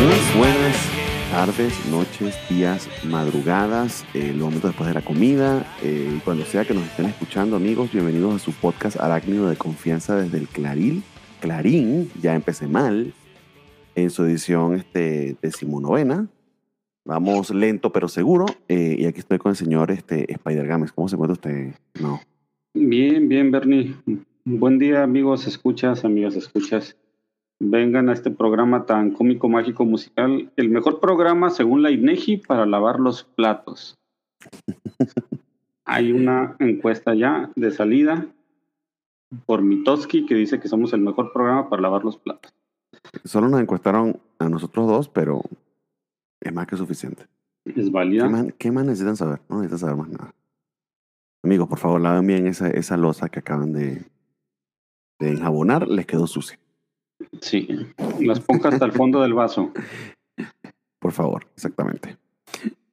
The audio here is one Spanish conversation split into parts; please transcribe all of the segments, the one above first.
Muy buenas tardes, noches, días, madrugadas, eh, los momentos después de la comida. eh, cuando sea que nos estén escuchando, amigos, bienvenidos a su podcast Arácnido de Confianza desde el Claril. Clarín, ya empecé mal, en su edición este, decimonovena. Vamos lento pero seguro. eh, y aquí estoy con el señor este, Spider Games. ¿Cómo se encuentra usted? No. Bien, bien, Bernie. Buen día, amigos, escuchas, amigas, escuchas. Vengan a este programa tan cómico, mágico, musical. El mejor programa, según la INEGI, para lavar los platos. Hay una encuesta ya de salida por Mitoski que dice que somos el mejor programa para lavar los platos. Solo nos encuestaron a nosotros dos, pero es más que suficiente. Es ¿Qué válida. más, qué más necesitan saber? No necesitan saber más nada. Amigos, por favor, laven bien esa, esa losa que acaban de, de enjabonar. Les quedó sucia. Sí. Las pongo hasta el fondo del vaso. Por favor, exactamente.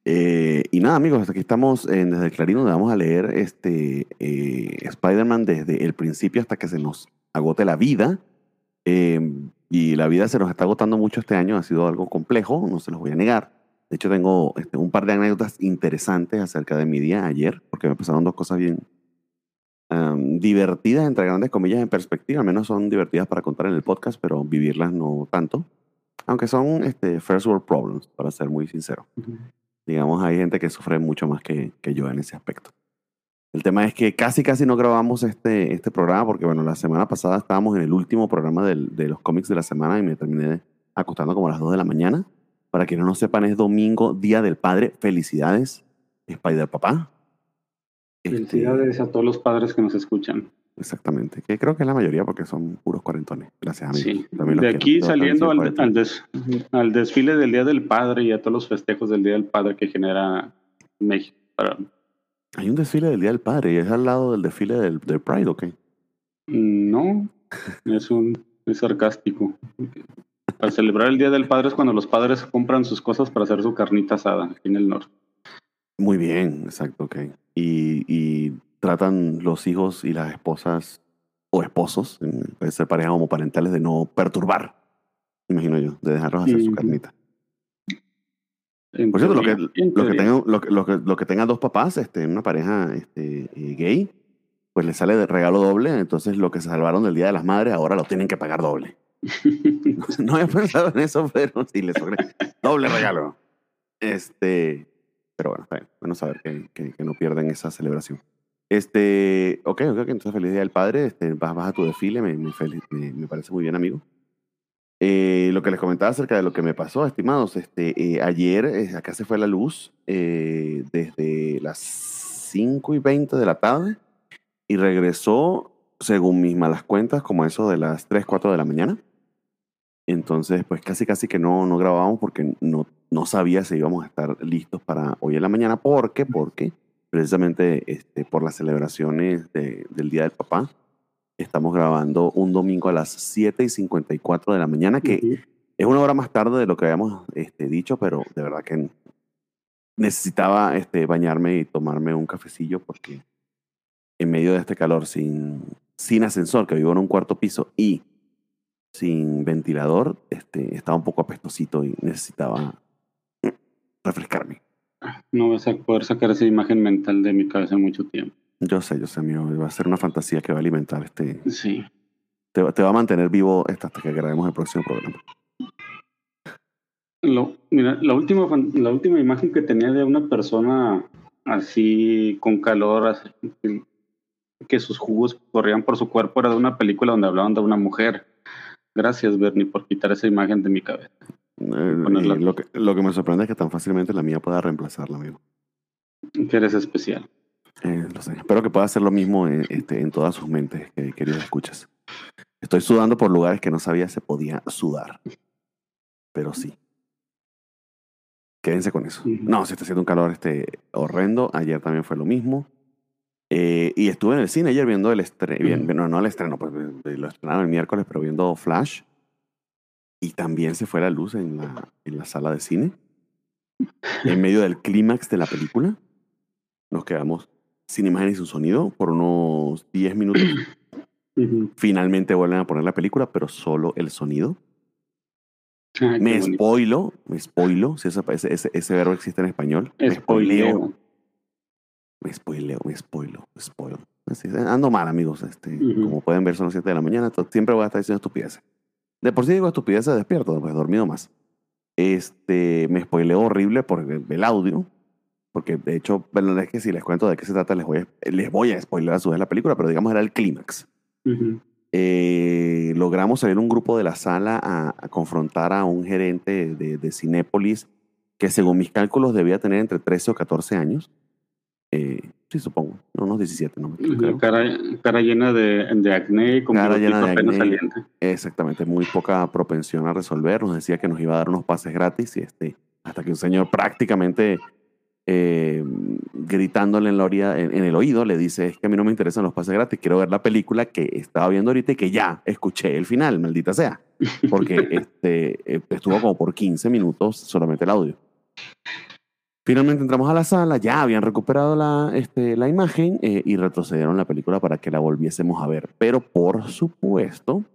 Eh, y nada, amigos, hasta aquí estamos en, desde el Clarín, donde vamos a leer este eh, Spider-Man desde el principio hasta que se nos agote la vida. Eh, y la vida se nos está agotando mucho este año, ha sido algo complejo, no se los voy a negar. De hecho, tengo este, un par de anécdotas interesantes acerca de mi día ayer, porque me pasaron dos cosas bien am, divertidas, entre grandes comillas, en perspectiva. Al menos son divertidas para contar en el podcast, pero vivirlas no tanto. Aunque son este, first world problems, para ser muy sincero. Digamos, hay gente que sufre mucho más que, que yo en ese aspecto. El tema es que casi, casi no grabamos este, este programa porque, bueno, la semana pasada estábamos en el último programa del- de los cómics de la semana y me terminé acostando como a las 2 de la mañana. Para quienes no sepan, es domingo, Día del Padre. Felicidades, Spider Papá. Este, Felicidades a todos los padres que nos escuchan. exactamente. Que creo que es la mayoría porque son puros cuarentones. Gracias, amigos. Sí, También los de quiero. aquí también saliendo al, al des- al desfile del Día del Padre y a todos los festejos del Día del Padre que genera México. Para- Hay un desfile del Día del Padre y es al lado del desfile del, del Pride, ¿ok? No, es un es sarcástico. Para celebrar el Día del Padre es cuando los padres compran sus cosas para hacer su carnita asada aquí en el norte. Muy bien, exacto, ok. Y, y tratan los hijos y las esposas o esposos, puede ser parejas homoparentales, de no perturbar, imagino yo, de dejarlos hacer su carnita. Por cierto, lo que, lo que, tengan, lo, que- lo que, lo que tengan dos papás, este, una pareja este, eh, gay, pues les sale de regalo doble, entonces lo que se salvaron del Día de las Madres ahora lo tienen que pagar doble. No había pensado en eso, pero sí les sobre doble regalo. Este, pero bueno, está bien. Bueno saber que, que, que no pierden esa celebración. Este, ok, ok, entonces feliz día del padre. Este, vas, vas a tu desfile, me, me- me parece muy bien, amigo. Eh, lo que les comentaba acerca de lo que me pasó, estimados, este, eh, ayer eh, acá se fue la luz eh, desde las 5 y 20 de la tarde y regresó, según mis malas cuentas, como eso de las 3, 4 de la mañana. Entonces, pues casi casi que no, no grabábamos porque no, no sabía si íbamos a estar listos para hoy en la mañana. ¿Por qué? Porque precisamente este, por las celebraciones de- del Día del Papá, estamos grabando un domingo a las 7 y 54 de la mañana, que es una hora más tarde de lo que habíamos este, dicho, pero de verdad que necesitaba este, bañarme y tomarme un cafecillo porque en medio de este calor, sin, sin ascensor, que vivo en un cuarto piso y sin ventilador, este, estaba un poco apestosito y necesitaba refrescarme. No vas a poder sacar esa imagen mental de mi cabeza mucho tiempo. Yo sé, yo sé, amigo, va a ser una fantasía que va a alimentar este... Sí. Te, va- te va a mantener vivo hasta que grabemos el próximo programa. Lo, mira, la última, la última imagen que tenía de una persona así con calor, así, que- sus jugos corrían por su cuerpo, era de una película donde hablaban de una mujer. Gracias, Bernie, por quitar esa imagen de mi cabeza. Eh, lo, que, lo que me sorprende es que tan fácilmente la mía pueda reemplazarla, amigo. Que eres especial. Eh, lo sé. Espero que pueda hacer lo mismo en, este, en todas sus mentes, que, queridos escuchas. Estoy sudando por lugares que no sabía se podía sudar. Pero sí. Quédense con eso. No, se está haciendo un calor este, horrendo. Ayer también fue lo mismo. Eh, y estuve en el cine ayer viendo el estreno. No, no el estreno, pues eh, lo estrenaron el miércoles, pero viendo Flash. Y también se fue la luz en la, en la sala de cine. En medio del clímax de la película. Nos quedamos sin imagen y sin sonido por unos 10 minutos. Finalmente vuelven a poner la película, pero solo el sonido. me spoilo, me spoilo, si ese, ese, ese, verbo existe en español. Me spoileo. Me spoileo, me spoilo, me spoilo. ando mal, amigos. Este, Como pueden ver, son las 7 de la mañana. Siempre voy a estar diciendo estupideces. De por sí digo estupideces despierto, pues dormido más. Este, me spoileo horrible por el, audio. Porque de hecho, bueno, es que si les cuento de qué se trata, les voy a, les voy a spoiler a su vez la película, pero digamos era el clímax. Eh, logramos salir un grupo de la sala a, confrontar a un gerente de, de, Cinépolis que según mis cálculos debía tener entre 13 o 14 años. Eh, sí, supongo, no unos 17, no me cara, cara, llena de, de acné, como cara llena de acné, Exactamente, muy poca propensión a resolver. Nos decía que nos iba a dar unos pases gratis y este, hasta que un señor prácticamente eh, gritándole en, la orilla, en, el oído, le dice, es que a mí no me interesan los pases gratis, quiero ver la película que estaba viendo ahorita y que ya escuché el final, maldita sea. Porque este, eh, estuvo como por 15 minutos solamente el audio. Finalmente entramos a la sala, ya habían recuperado la, este, la imagen eh, y retrocedieron la película para que la volviésemos a ver. Pero por supuesto,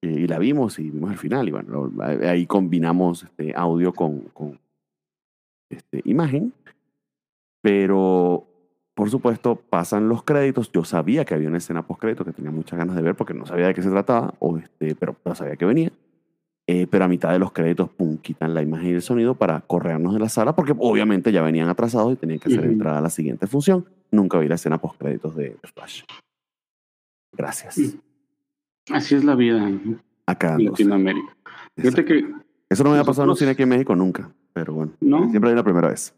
y la vimos y vimos el final, y bueno, ahí combinamos este, audio con, con este, imagen. Pero, por supuesto, pasan los créditos. Yo sabía que había una escena post-crédito que tenía muchas ganas de ver porque no sabía de qué se trataba, o este, pero, sabía que venía. Eh, pero a mitad de los créditos, pum, quitan la imagen y el sonido para corrernos de la sala porque obviamente ya venían atrasados y tenían que hacer entrada a la siguiente función. Nunca vi la escena post-créditos de Flash. Gracias. Así es la vida acá en Latinoamérica. Fíjate que Eso no me ha pasado en un cine aquí en México nunca, pero bueno, ¿No? siempre hay la primera vez.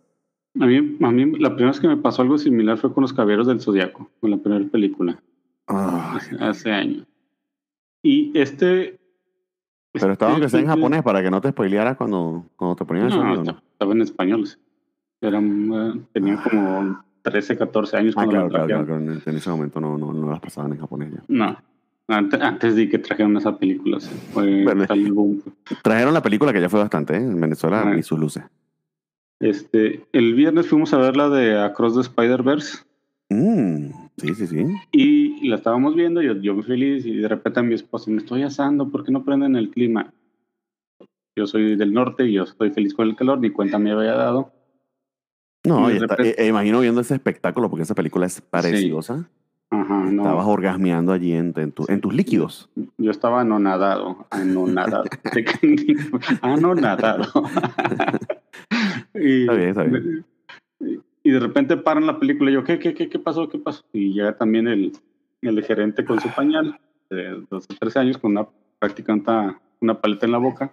A mí, a mí la primera vez que me pasó algo similar fue con Los Caballeros del Zodiaco, con la primera película. hace, años. Y este... Pero estaba aunque sea en japonés para que no te spoilearas cuando, cuando te ponían el sonido, ¿no? Estaba en español. Era, tenía como 13, 14 años. Ah, claro, claro, claro, En ese momento no, no, no las pasaban en japonés ya. No. Antes, de que trajeron esa película. Fue trajeron la película que ya fue bastante, ¿eh? En Venezuela y sus luces. Este, el viernes fuimos a ver la de Across the Spider-Verse. Mm, sí, sí, sí. Y la estábamos viendo, yo, yo feliz, y de repente a mi esposa, me estoy asando, ¿por qué no prenden el clima? Yo soy del norte y yo estoy feliz con el calor, ni cuenta me había dado. No, y e, e imagino viendo ese espectáculo, porque esa película es preciosa. Ajá, Estabas orgasmeando allí en, en, en, tus líquidos. Yo estaba anonadado, anonadado. anonadado. Y, Y de repente paran la película y yo, ¿qué, qué, qué, qué pasó? ¿Qué pasó? Y llega también el, el gerente con su pañal de 12 o 13 años con una prácticamente una paleta en la boca.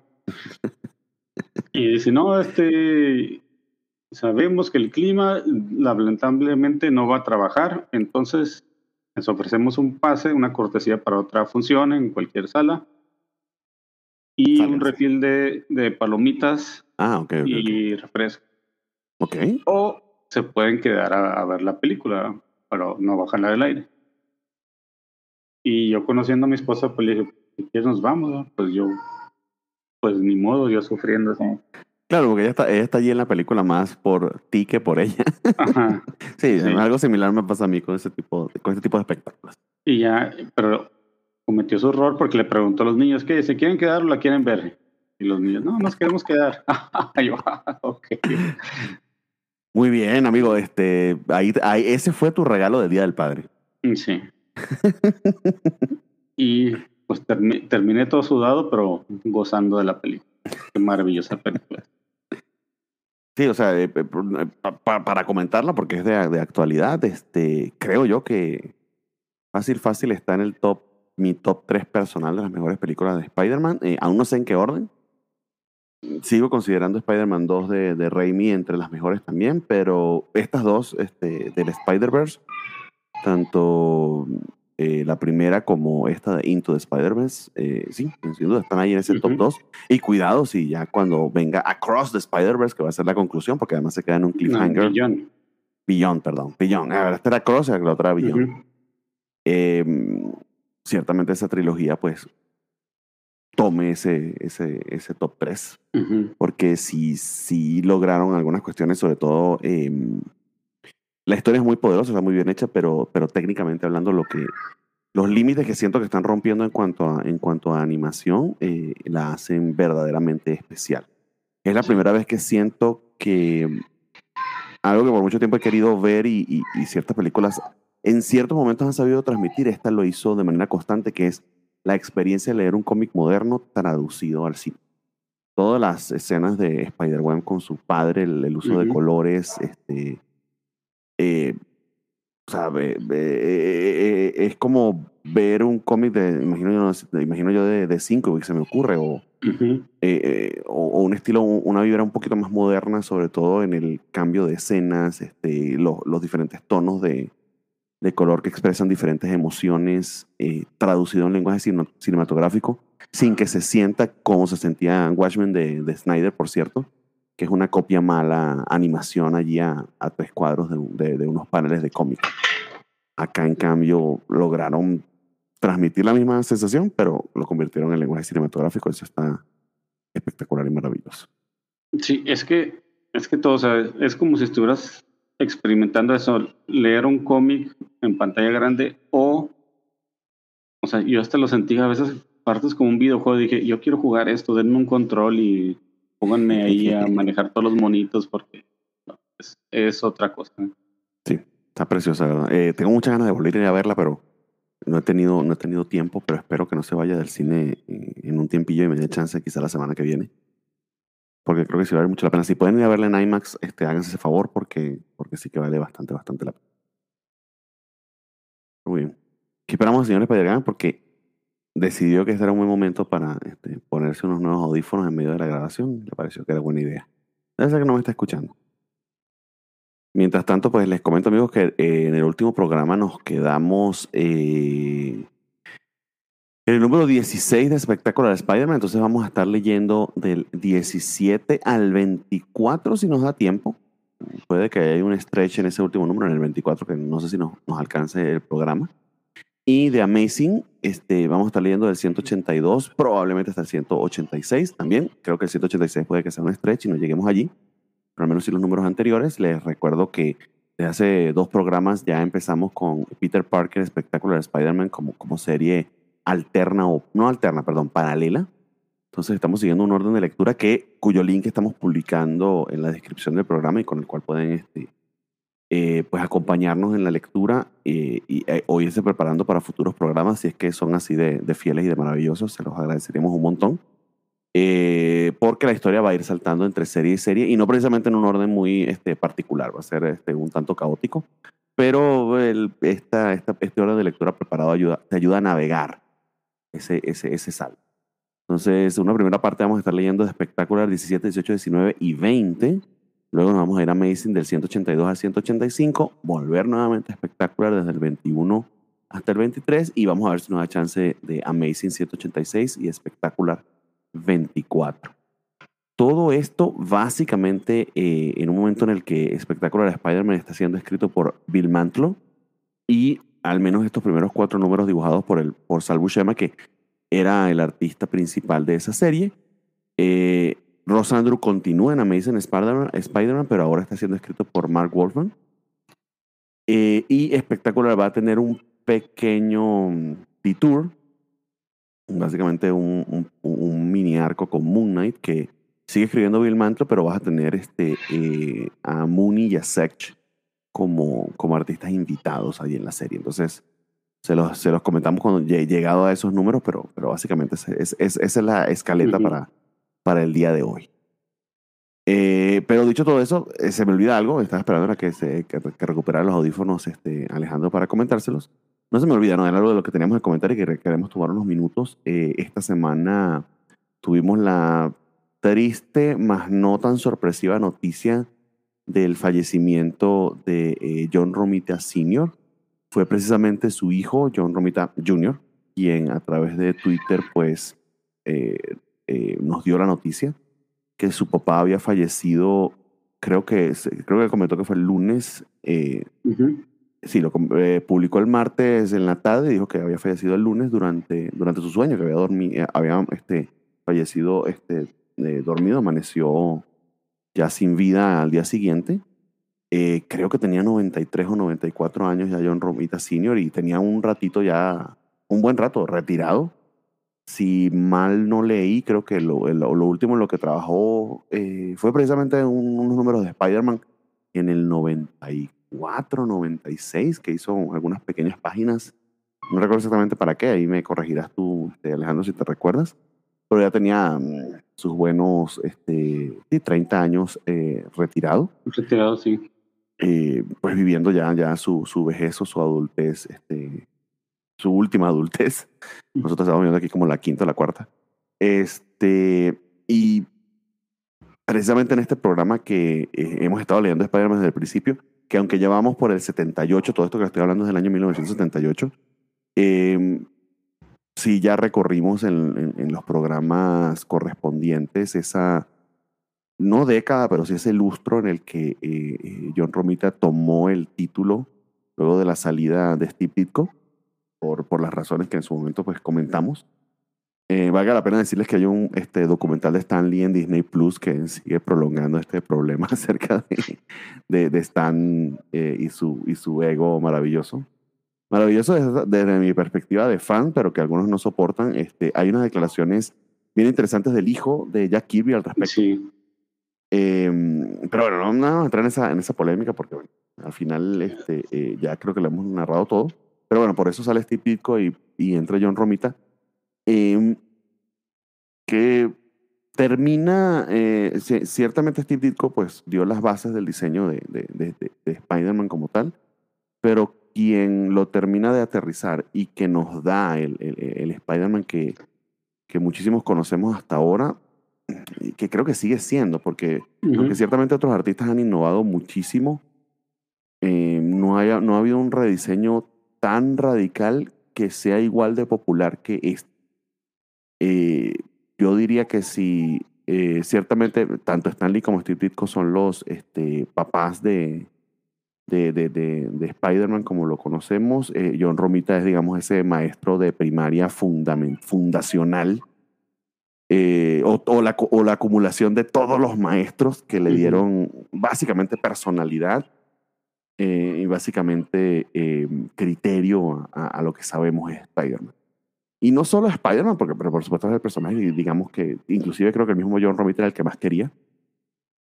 Y dice, no, este, sabemos que el clima lamentablemente no va a trabajar, entonces les ofrecemos un pase, una cortesía para otra función en cualquier sala y un refil de, de palomitas Ah, y refresco. Ok. O se pueden quedar a, ver la película, pero no bajarla del aire. Y yo conociendo a mi esposa, pues le dije, si quieres nos vamos, pues yo, pues ni modo, yo sufriendo así. Claro, porque ella está, ella está allí en la película más por ti que por ella. Ajá. sí, algo similar me pasa a mí con ese tipo, con este tipo de espectáculos. Y ya, pero cometió su error porque le preguntó a los niños que se quieren quedar o la quieren ver. Y los niños, no, nos queremos quedar. Muy bien, amigo. Este, ahí, ese fue tu regalo del Día del Padre. Mm, sí. y pues terminé todo sudado, pero gozando de la película. Qué maravillosa película. Sí, o sea, eh, eh, para comentarla, porque es de, de, actualidad, este, creo yo que fácil, fácil está en el top, mi top 3 personal de las mejores películas de Spider-Man. Eh, aún no sé en qué orden, sigo considerando Spider-Man 2 de, de Raimi entre las mejores también, pero estas dos este, del Spider-Verse, tanto eh, la primera como esta de Into the Spider-Verse, eh, sí, sin duda están ahí en ese top 2. Y cuidado si ya cuando venga Across the Spider-Verse, que va a ser la conclusión, porque además se queda en un cliffhanger. Beyond. Beyond, perdón. Beyond. A ver, esta era Cross y la otra Beyond. Em, ciertamente esa trilogía, pues, tome ese, ese, ese top 3. Porque sí, sí lograron algunas cuestiones, sobre todo em, la historia es muy poderosa, está muy bien hecha, pero, pero técnicamente hablando, lo que, los límites que siento que están rompiendo en cuanto a, en cuanto a animación eh, la hacen verdaderamente especial. Es la primera vez que siento que algo que por mucho tiempo he querido ver y, y, ciertas películas en ciertos momentos han sabido transmitir, esta lo hizo de manera constante, que es la experiencia de leer un cómic moderno traducido al cine. Todas las escenas de Spider-Man con su padre, el, uso de colores, este, eh, eh, eh, es como ver un cómic de, imagino yo, imagino yo de, de cinco, que se me ocurre, o, o, un estilo, una vibra un poquito más moderna, sobre todo en el cambio de escenas, este, los, los diferentes tonos de, de, color que expresan diferentes emociones, traducido en lenguaje cinematográfico, sin que se sienta como se sentía Watchmen de, de Snyder, por cierto que es una copia mala animación allí a, tres cuadros de, unos paneles de cómic. Acá, en cambio, lograron transmitir la misma sensación, pero lo convirtieron en lenguaje cinematográfico. Eso está espectacular y maravilloso. Sí, es que, es que todo, o es como si estuvieras experimentando eso, leer un cómic en pantalla grande o, o sea, yo hasta lo sentí a veces partes como un videojuego, dije, yo quiero jugar esto, denme un control y Pónganme ahí a manejar todos los monitos porque es, otra cosa. Sí, está preciosa, ¿verdad? Eh, tengo muchas ganas de volver a ir a verla, pero no he tenido, no he tenido tiempo, pero espero que no se vaya del cine en un tiempillo y me dé chance quizá la semana que viene. Porque creo que sí vale mucho la pena. Si pueden ir a verla en IMAX, este, háganse ese favor porque, porque sí que vale bastante, bastante la pena. Muy bien. ¿Qué esperamos, señores Padre Porque decidió que este era un buen momento para este, ponerse unos nuevos audífonos en medio de la grabación. Le pareció que era buena idea. Debe ser que no me está escuchando. Mientras tanto, pues les comento amigos que eh, en el último programa nos quedamos eh, en el número 16 de Espectacular Spider-Man. Entonces vamos a estar leyendo del 17 al 24 si nos da tiempo. Puede que haya un stretch en ese último número, en el 24, que no sé si nos, nos alcance el programa. Y de Amazing, este, vamos a estar leyendo del 182, probablemente hasta el 186 también. Creo que el 186 puede que sea un stretch y no lleguemos allí. Pero al menos si los números anteriores. Les recuerdo que desde hace dos programas ya empezamos con Peter Parker Spectacular Spider-Man como, como serie alterna o no alterna, perdón, paralela. Entonces estamos siguiendo un orden de lectura que, cuyo link estamos publicando en la descripción del programa y con el cual pueden este, eh, pues acompañarnos en la lectura eh, y eh, preparando para futuros programas, si es que son así de, fieles y de maravillosos, se los agradeceríamos un montón. porque la historia va a ir saltando entre serie y serie y no precisamente en un orden muy este, particular, va a ser este, un tanto caótico, pero esta, esta, este orden de lectura preparado ayuda, te ayuda a navegar ese, ese, ese salto. Entonces, una primera parte vamos a estar leyendo de Espectacular 17, 18, 19 y 20 Luego nos vamos a ir a Amazing del 182 al 185, volver nuevamente a espectacular desde el 21 hasta el 23 y vamos a ver si nos da chance de Amazing 186 y espectacular 24. Todo esto básicamente eh, en un momento en el que Espectacular Spider-Man está siendo escrito por Bill Mantlo y al menos estos primeros cuatro números dibujados por, el, por Sal Buscema, que era el artista principal de esa serie. Eh, Rosandro continúa en Amazing Spider-Man, pero ahora está siendo escrito por Mark Wolfman. Eh, y Espectacular va a tener un pequeño detour, básicamente un, mini arco con Moon Knight que sigue escribiendo Bill Mantlo, pero vas a tener este, eh, a Mooney y a Sech como, como artistas invitados ahí en la serie. Entonces, se los, se los comentamos cuando he llegado a esos números, pero, pero básicamente es, esa es la escaleta para para el día de hoy. Eh, pero dicho todo eso, eh, se me olvida algo. Estaba esperando a que, se, que, recuperara los audífonos este, Alejandro para comentárselos. No se me olvida, no era algo de lo que teníamos que comentar y que queremos tomar unos minutos. Eh, esta semana tuvimos la triste, más no tan sorpresiva noticia del fallecimiento de John Romita Sr. Fue precisamente su hijo, John Romita Jr., quien a través de Twitter, pues, eh, nos dio la noticia que su papá había fallecido, creo que, creo que comentó que fue el lunes. Eh, Sí, lo eh, publicó el martes en la tarde y dijo que había fallecido el lunes durante, durante su sueño, que había, dormido, eh, había este, fallecido este, dormido, amaneció ya sin vida al día siguiente. Eh, creo que tenía 93 o 94 años ya John Romita Sr. y tenía un ratito ya, un buen rato retirado. Si mal no leí, creo que lo, lo, último en lo que trabajó eh, fue precisamente unos números de Spider-Man en el 94, 96, que hizo algunas pequeñas páginas. No recuerdo exactamente para qué, ahí me corregirás tú, este, Alejandro, si te recuerdas. Pero ya tenía mm, sus buenos este, 30 años eh, retirado. Retirado, sí. Eh, pues viviendo ya, ya su, su vejez o su adultez, este, su última adultez. Nosotros estamos viendo aquí como la quinta o la cuarta. Este, y precisamente en este programa que eh, hemos estado leyendo Spider-Man desde el principio, que aunque ya vamos por el 78, todo esto que estoy hablando es del año 1978, eh, sí ya recorrimos en, en, los programas correspondientes esa no década, pero sí ese lustro en el que eh, eh, John Romita tomó el título luego de la salida de Steve Ditko, por, por las razones que en su momento pues comentamos. Eh, valga la pena decirles que hay un este, documental de Stan Lee en Disney Plus que sigue prolongando este problema acerca de, Stan y, su, y su ego maravilloso. Maravilloso desde, desde, mi perspectiva de fan, pero que algunos no soportan. Este, hay unas declaraciones bien interesantes del hijo de Jack Kirby al respecto. Sí. Em, pero bueno, no vamos a entrar en esa, en esa polémica porque bueno, al final este, eh, ya creo que lo hemos narrado todo. Pero bueno, por eso sale Steve Ditko y, y entra John Romita. Eh, que termina, eh, ciertamente Steve Ditko pues dio las bases del diseño de, de, de, de Spider-Man como tal, pero quien lo termina de aterrizar y que nos da el, el, el Spider-Man que, que muchísimos conocemos hasta ahora que creo que sigue siendo, porque aunque ciertamente otros artistas han innovado muchísimo, eh, no, haya, no ha habido un rediseño tan radical que sea igual de popular que este. Eh, yo diría que si eh, ciertamente tanto Stanley como Steve Ditko son los este, papás de, de, de, de, de Spider-Man como lo conocemos, John Romita es, digamos, ese maestro de primaria fundament, fundacional eh, o, la, o, la, acumulación de todos los maestros que le dieron básicamente personalidad eh, y básicamente eh, criterio a, lo que sabemos es Spider-Man. Y no solo Spider-Man, porque pero por supuesto es el personaje, digamos que inclusive creo que el mismo John Romita era el que más quería,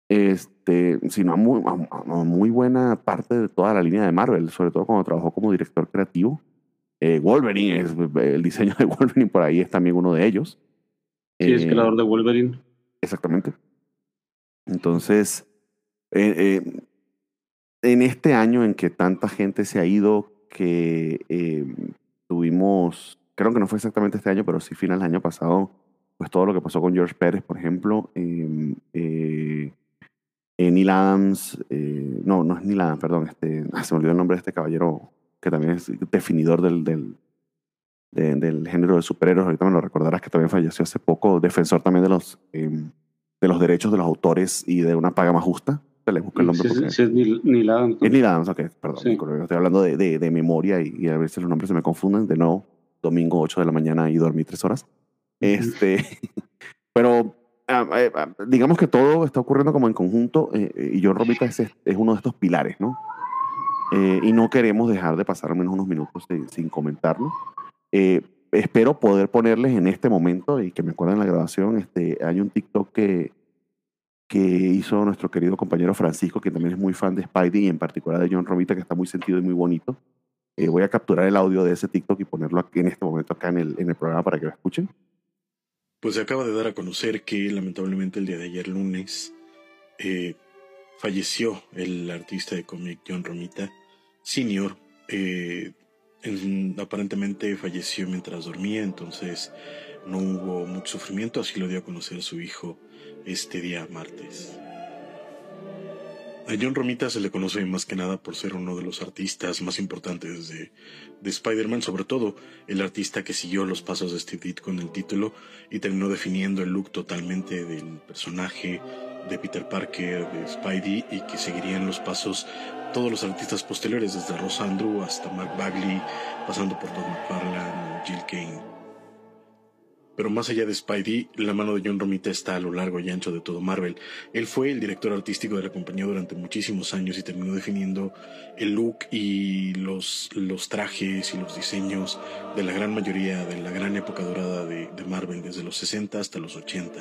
este, sino a muy, a muy buena parte de toda la línea de Marvel, sobre todo cuando trabajó como director creativo. Wolverine, es, el diseño de Wolverine por ahí es también uno de ellos. Sí, es creador de Wolverine. Exactamente. Entonces, eh, eh, en este año en que tanta gente se ha ido, que eh, tuvimos, creo que no fue exactamente este año, pero sí final del año pasado, pues todo lo que pasó con George Pérez, por ejemplo, em, Neil Adams, no, no es Neil Adams, perdón, este, se me olvidó el nombre de este caballero que también es definidor del, del, del género de superhéroes, ahorita me lo recordarás que también falleció hace poco, defensor también de los, em, de los derechos de los autores y de una paga más justa. Te le busco el nombre. Sí, sí, es Neil Adams. Es Neil Adams, ok, perdón. Estoy hablando de, de, de memoria y, y, a veces los nombres se me confunden. De nuevo, domingo 8 de la mañana y dormí tres horas. Este, pero eh, digamos que todo está ocurriendo como en conjunto eh, y John Romita es, es, uno de estos pilares, ¿no? Eh, y no queremos dejar de pasar al menos unos minutos sin, sin comentarlo. Eh, espero poder ponerles en este momento y que me acuerden la grabación. Este, hay un TikTok que, que hizo nuestro querido compañero Francisco, que también es muy fan de Spidey y en particular de John Romita, que está muy sentido y muy bonito. Eh, voy a capturar el audio de ese TikTok y ponerlo aquí en este momento acá en el, en el programa para que lo escuchen. Pues se acaba de dar a conocer que lamentablemente el día de ayer lunes eh, falleció el artista de cómic John Romita Senior. Eh, aparentemente falleció mientras dormía, entonces no hubo mucho sufrimiento, así lo dio a conocer su hijo este día martes. A John Romita se le conoce más que nada por ser uno de los artistas más importantes de, de Spider-Man, sobre todo el artista que siguió los pasos de Steve Ditko con el título y terminó definiendo el look totalmente del personaje de Peter Parker, de Spidey y que seguirían los pasos todos los artistas posteriores, desde Ross Andrew hasta Mark Bagley, pasando por Todd McFarlane, Jill Kane. Pero más allá de Spidey, la mano de John Romita está a lo largo y ancho de todo Marvel. Él fue el director artístico de la compañía durante muchísimos años y terminó definiendo el look y los, los trajes y los diseños de la gran mayoría de la gran época dorada de, Marvel, desde los 60 hasta los 80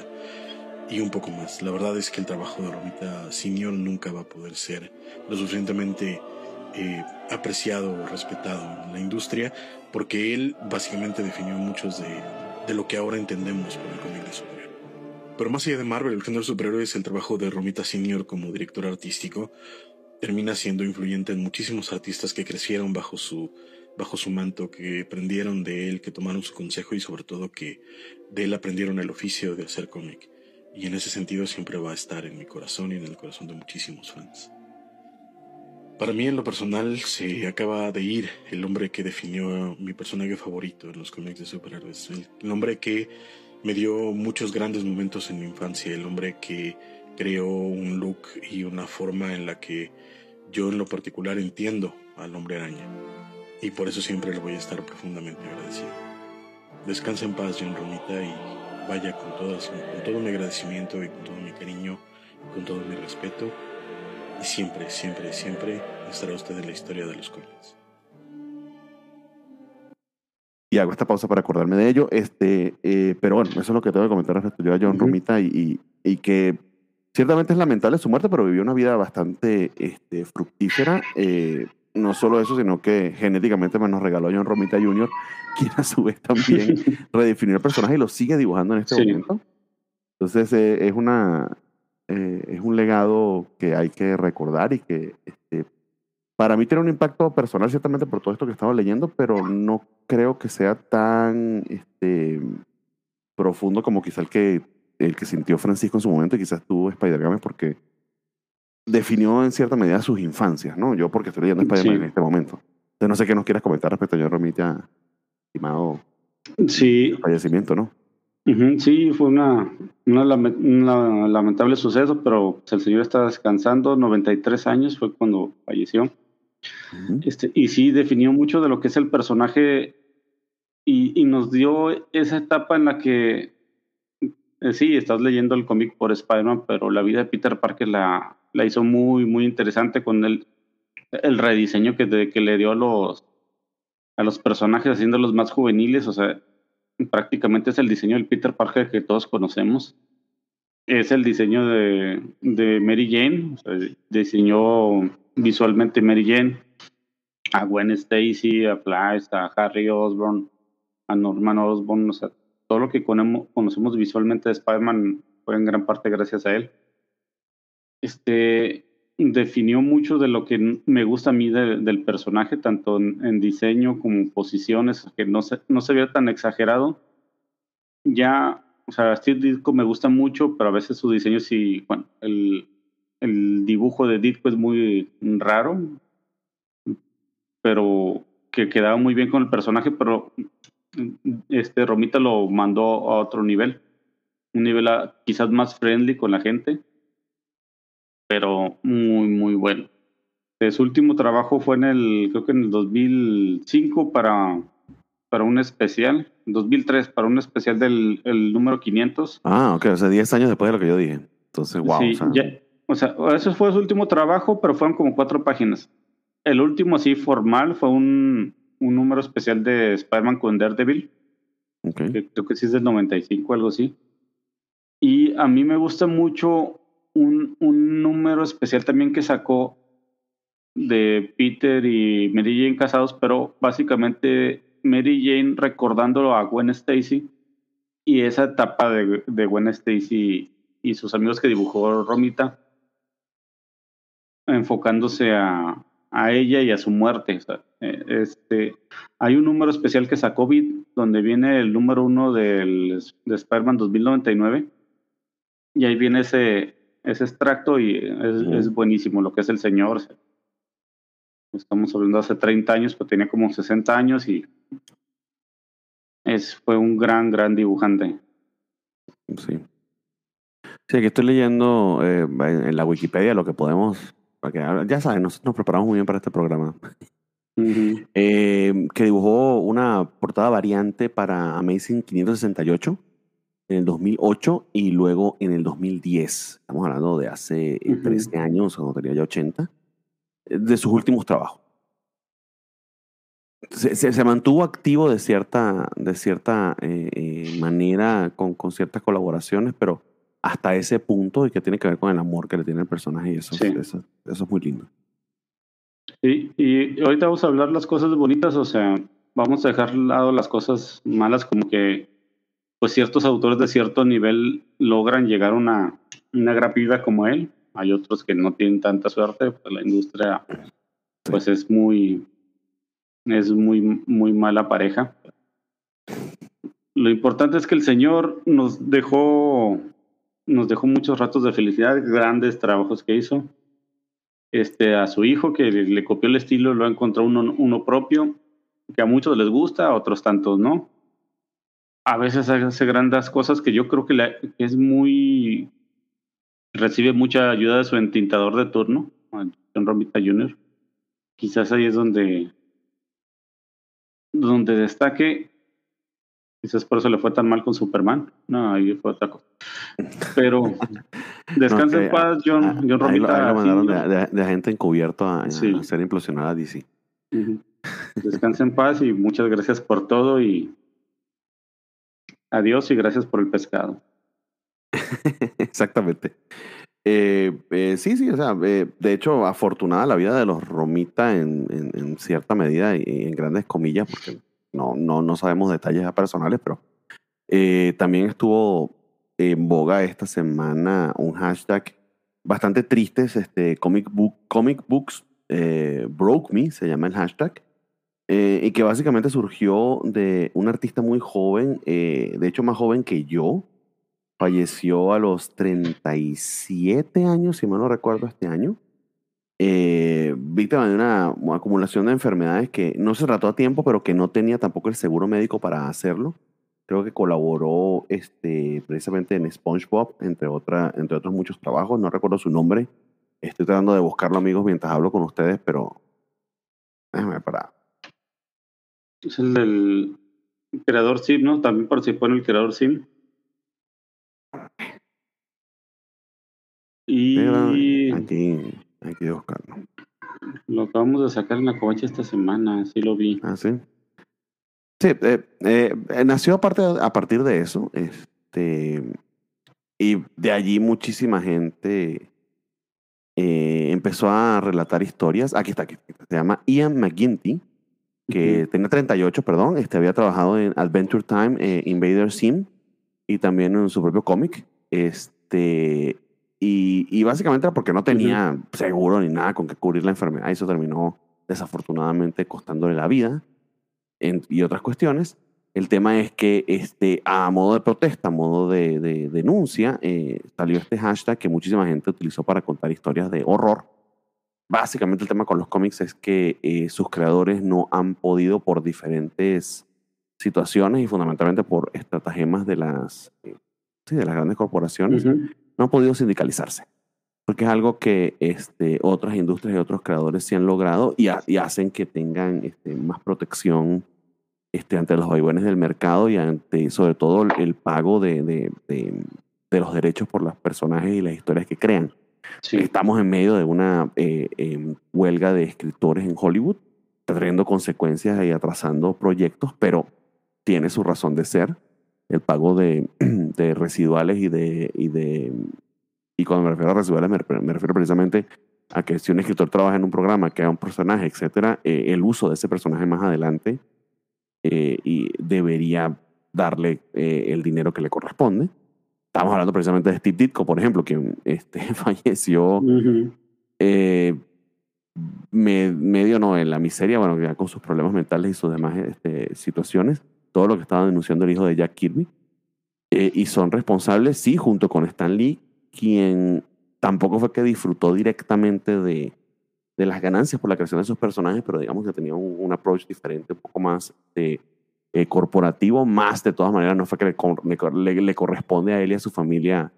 y un poco más. La verdad es que el trabajo de Romita Senior nunca va a poder ser lo suficientemente eh, apreciado o respetado en la industria porque él básicamente definió muchos de de lo que ahora entendemos por el cómic de superhéroe. Pero más allá de Marvel, el género superhéroe es el trabajo de Romita Senior como director artístico. Termina siendo influyente en muchísimos artistas que crecieron bajo su, bajo su manto, que aprendieron de él, que tomaron su consejo y sobre todo que de él aprendieron el oficio de hacer cómic. Y en ese sentido siempre va a estar en mi corazón y en el corazón de muchísimos fans. Para mí en lo personal se acaba de ir el hombre que definió mi personaje favorito en los cómics de superhéroes, el hombre que me dio muchos grandes momentos en mi infancia, el hombre que creó un look y una forma en la que yo en lo particular entiendo al hombre araña. Y por eso siempre le voy a estar profundamente agradecido. Descansa en paz John Romita y vaya con, todo mi agradecimiento y con todo mi cariño, con todo mi respeto y siempre, siempre, siempre estará usted en la historia de los cómics. Y hago esta pausa para acordarme de ello. Este, eh, pero bueno, eso es lo que tengo que comentar respecto a John Romita y, y, que ciertamente es lamentable su muerte, pero vivió una vida bastante este, fructífera. Eh, no solo eso, sino que genéticamente me nos regaló John Romita Jr., quien a su vez también redefinió el personaje y lo sigue dibujando en este momento. Entonces eh, es una, eh, es un legado que hay que recordar y que este, para mí tiene un impacto personal ciertamente por todo esto que estaba leyendo, pero no creo que sea tan este, profundo como quizá el que, el que sintió Francisco en su momento y quizás tuvo Spider-Man porque definió en cierta medida sus infancias, ¿no? Yo porque estoy leyendo Spider-Man en este momento. Entonces no sé qué nos quieras comentar respecto a John Romita, estimado sí. fallecimiento, ¿no? Sí, fue una, una, lamentable suceso, pero el señor está descansando, 93 años fue cuando falleció. este, y sí, definió mucho de lo que es el personaje y, y nos dio esa etapa en la que, eh, sí, estás leyendo el cómic por Spider-Man, pero la vida de Peter Parker la, la hizo muy, muy interesante con el, el rediseño que, que le dio a los, a los personajes, haciéndolos más juveniles, o sea prácticamente es el diseño del Peter Parker que todos conocemos. Es el diseño de, de Mary Jane, o diseñó visualmente Mary Jane, a Gwen Stacy, a Flash, a Harry Osborn, a Norman Osborn, todo lo que conocemos visualmente de Spider-Man fue en gran parte gracias a él. Este, definió mucho de lo que me gusta a mí del personaje, tanto en, diseño como posiciones, que no se, no se vea tan exagerado. Ya, o sea, Steve Ditko me gusta mucho, pero a veces su diseño sí, bueno, el, el dibujo de Ditko es muy raro, pero que quedaba muy bien con el personaje, pero este Romita lo mandó a otro nivel, un nivel quizás más friendly con la gente pero muy, muy bueno. Su último trabajo fue en el, creo que en el 2005 para, para un especial, 2003 para un especial del el número 500. Ah, ok, o sea, 10 años después de lo que yo dije. Entonces, wow. Sí, o sea, o sea, ese fue su último trabajo, pero fueron como cuatro páginas. El último, así formal, fue un, un número especial de Spider-Man con Daredevil. Okay. Que creo que sí es del 95, algo así. Y a mí me gusta mucho un, número especial también que sacó de Peter y Mary Jane casados, pero básicamente Mary Jane recordándolo a Gwen Stacy y esa etapa de, Gwen Stacy y sus amigos que dibujó Romita, enfocándose a, a ella y a su muerte. Eh, este, hay un número especial que sacó Beat, donde viene el número uno del, de Spider-Man 2099, y ahí viene ese, ese extracto y es, buenísimo lo que es el señor. Estamos hablando hace 30 años, pero tenía como 60 años y es, fue un gran, gran dibujante. Sí. Sí, aquí estoy leyendo eh, en la Wikipedia lo que podemos, porque ya saben, nosotros nos preparamos muy bien para este programa. Eh, que dibujó una portada variante para Amazing 568 en el 2008 y luego en el 2010. Estamos hablando de hace 13 eh, años, cuando tenía ya 80, eh, de sus últimos trabajos. Se, se, mantuvo activo de cierta, de cierta eh, manera con, con, ciertas colaboraciones, pero hasta ese punto y que tiene que ver con el amor que le tiene el personaje y eso, eso, eso, es muy lindo. Sí, y ahorita vamos a hablar las cosas bonitas, o sea, vamos a dejar lado las cosas malas como que pues ciertos autores de cierto nivel logran llegar a una, una gran vida como él. Hay otros que no tienen tanta suerte, pues la industria pues es muy es muy muy mala pareja. Lo importante es que el Señor nos dejó nos dejó muchos ratos de felicidad, grandes trabajos que hizo. Este, a su hijo que le, copió el estilo, lo encontró uno, uno propio, que a muchos les gusta, a otros tantos no a veces hace grandes cosas que yo creo que, es muy. recibe mucha ayuda de su entintador de turno, John Romita Jr. Quizás ahí es donde. donde destaque. Quizás por eso le fue tan mal con Superman. No, ahí fue otra cosa. Pero descansa en paz, John, John Romita. Ahí lo, mandaron de, de, agente encubierto a, ser implosionada a DC. Descansa en paz y muchas gracias por todo y Adiós y gracias por el pescado. Exactamente. Eh, eh, sí, sí, o sea, eh, de hecho, afortunada la vida de los Romita en, cierta medida y en grandes comillas, porque no, no, no sabemos detalles personales, pero también estuvo en boga esta semana un hashtag bastante triste, este, comic, book, comic Books Broke Me, se llama el hashtag, eh, y que básicamente surgió de un artista muy joven, eh, de hecho más joven que yo, falleció a los 37 años, si mal no recuerdo, este año, eh, víctima de una, acumulación de enfermedades que no se trató a tiempo, pero que no tenía tampoco el seguro médico para hacerlo. Creo que colaboró este, precisamente en SpongeBob, entre, otra, entre otros muchos trabajos, no recuerdo su nombre. Estoy tratando de buscarlo, amigos, mientras hablo con ustedes, pero déjame parar. Es el del creador Sim, ¿no? También participó en el creador Sim. Y. Aquí, aquí buscarlo. Lo acabamos de sacar en la covacha esta semana, sí lo vi. Ah, sí. Sí, eh, eh, nació aparte, a partir de eso. Este, y de allí muchísima gente eh, empezó a relatar historias. Aquí está, aquí Se llama Ian McGinty que tenía 38, perdón, este, había trabajado en Adventure Time, eh, Invader Sim y también en su propio cómic. Este, y, y, básicamente era porque no tenía seguro ni nada con que cubrir la enfermedad y eso terminó desafortunadamente costándole la vida y otras cuestiones. El tema es que este, a modo de protesta, a modo de, de denuncia, eh, salió este hashtag que muchísima gente utilizó para contar historias de horror básicamente el tema con los cómics es que eh, sus creadores no han podido por diferentes situaciones y fundamentalmente por estratagemas de las, eh, sí, de las grandes corporaciones, no han podido sindicalizarse. Porque es algo que este, otras industrias y otros creadores sí han logrado y, hacen que tengan este, más protección este, ante los vaivenes del mercado y ante, sobre todo, el, pago de, de, de los derechos por los personajes y las historias que crean. Estamos en medio de una eh, em, huelga de escritores en Hollywood, trayendo consecuencias y atrasando proyectos, pero tiene su razón de ser. El pago de, residuales y de, y de. Y cuando me refiero a residuales, me, refiero precisamente a que si un escritor trabaja en un programa, que un personaje, etcétera, eh, el uso de ese personaje más adelante eh, y debería darle el dinero que le corresponde. Estamos hablando precisamente de Steve Ditko, por ejemplo, que este, falleció eh, medio no en la miseria, bueno, ya con sus problemas mentales y sus demás este, situaciones, todo lo que estaba denunciando el hijo de Jack Kirby. Eh, y son responsables, sí, junto con Stan Lee, quien tampoco fue que disfrutó directamente de, de las ganancias por la creación de sus personajes, pero digamos que tenía un, un approach diferente, un poco más de eh, corporativo, más de todas maneras no fue que le, corresponde a él y a su familia,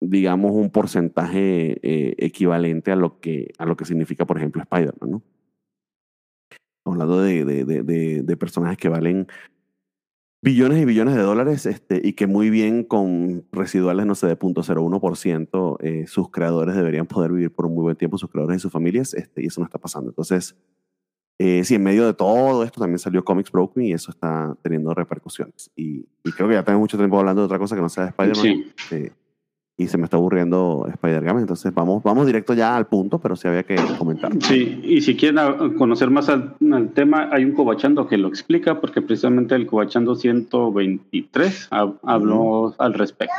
digamos, un porcentaje eh, equivalente a lo, que, a lo que significa, por ejemplo, Spider-Man, ¿no? hablando de, de, de, de personajes que valen billones y billones de dólares este, y que muy bien con residuales, no sé, de 0.01%, eh, sus creadores deberían poder vivir por un muy buen tiempo, sus creadores y sus familias, este, y eso no está pasando. Entonces, eh, sí, en medio de todo esto también salió Comics Broken y eso está teniendo repercusiones. Y, y creo que ya tengo mucho tiempo hablando de otra cosa que no sea de Spider-Man. Sí. Eh, y se me está aburriendo Spider-Man, entonces vamos, vamos directo ya al punto, pero sí había que comentar. Sí, y si quieren conocer más al, al tema, hay un cobachando que lo explica, porque precisamente el cobachando 123 ha- habló al respecto.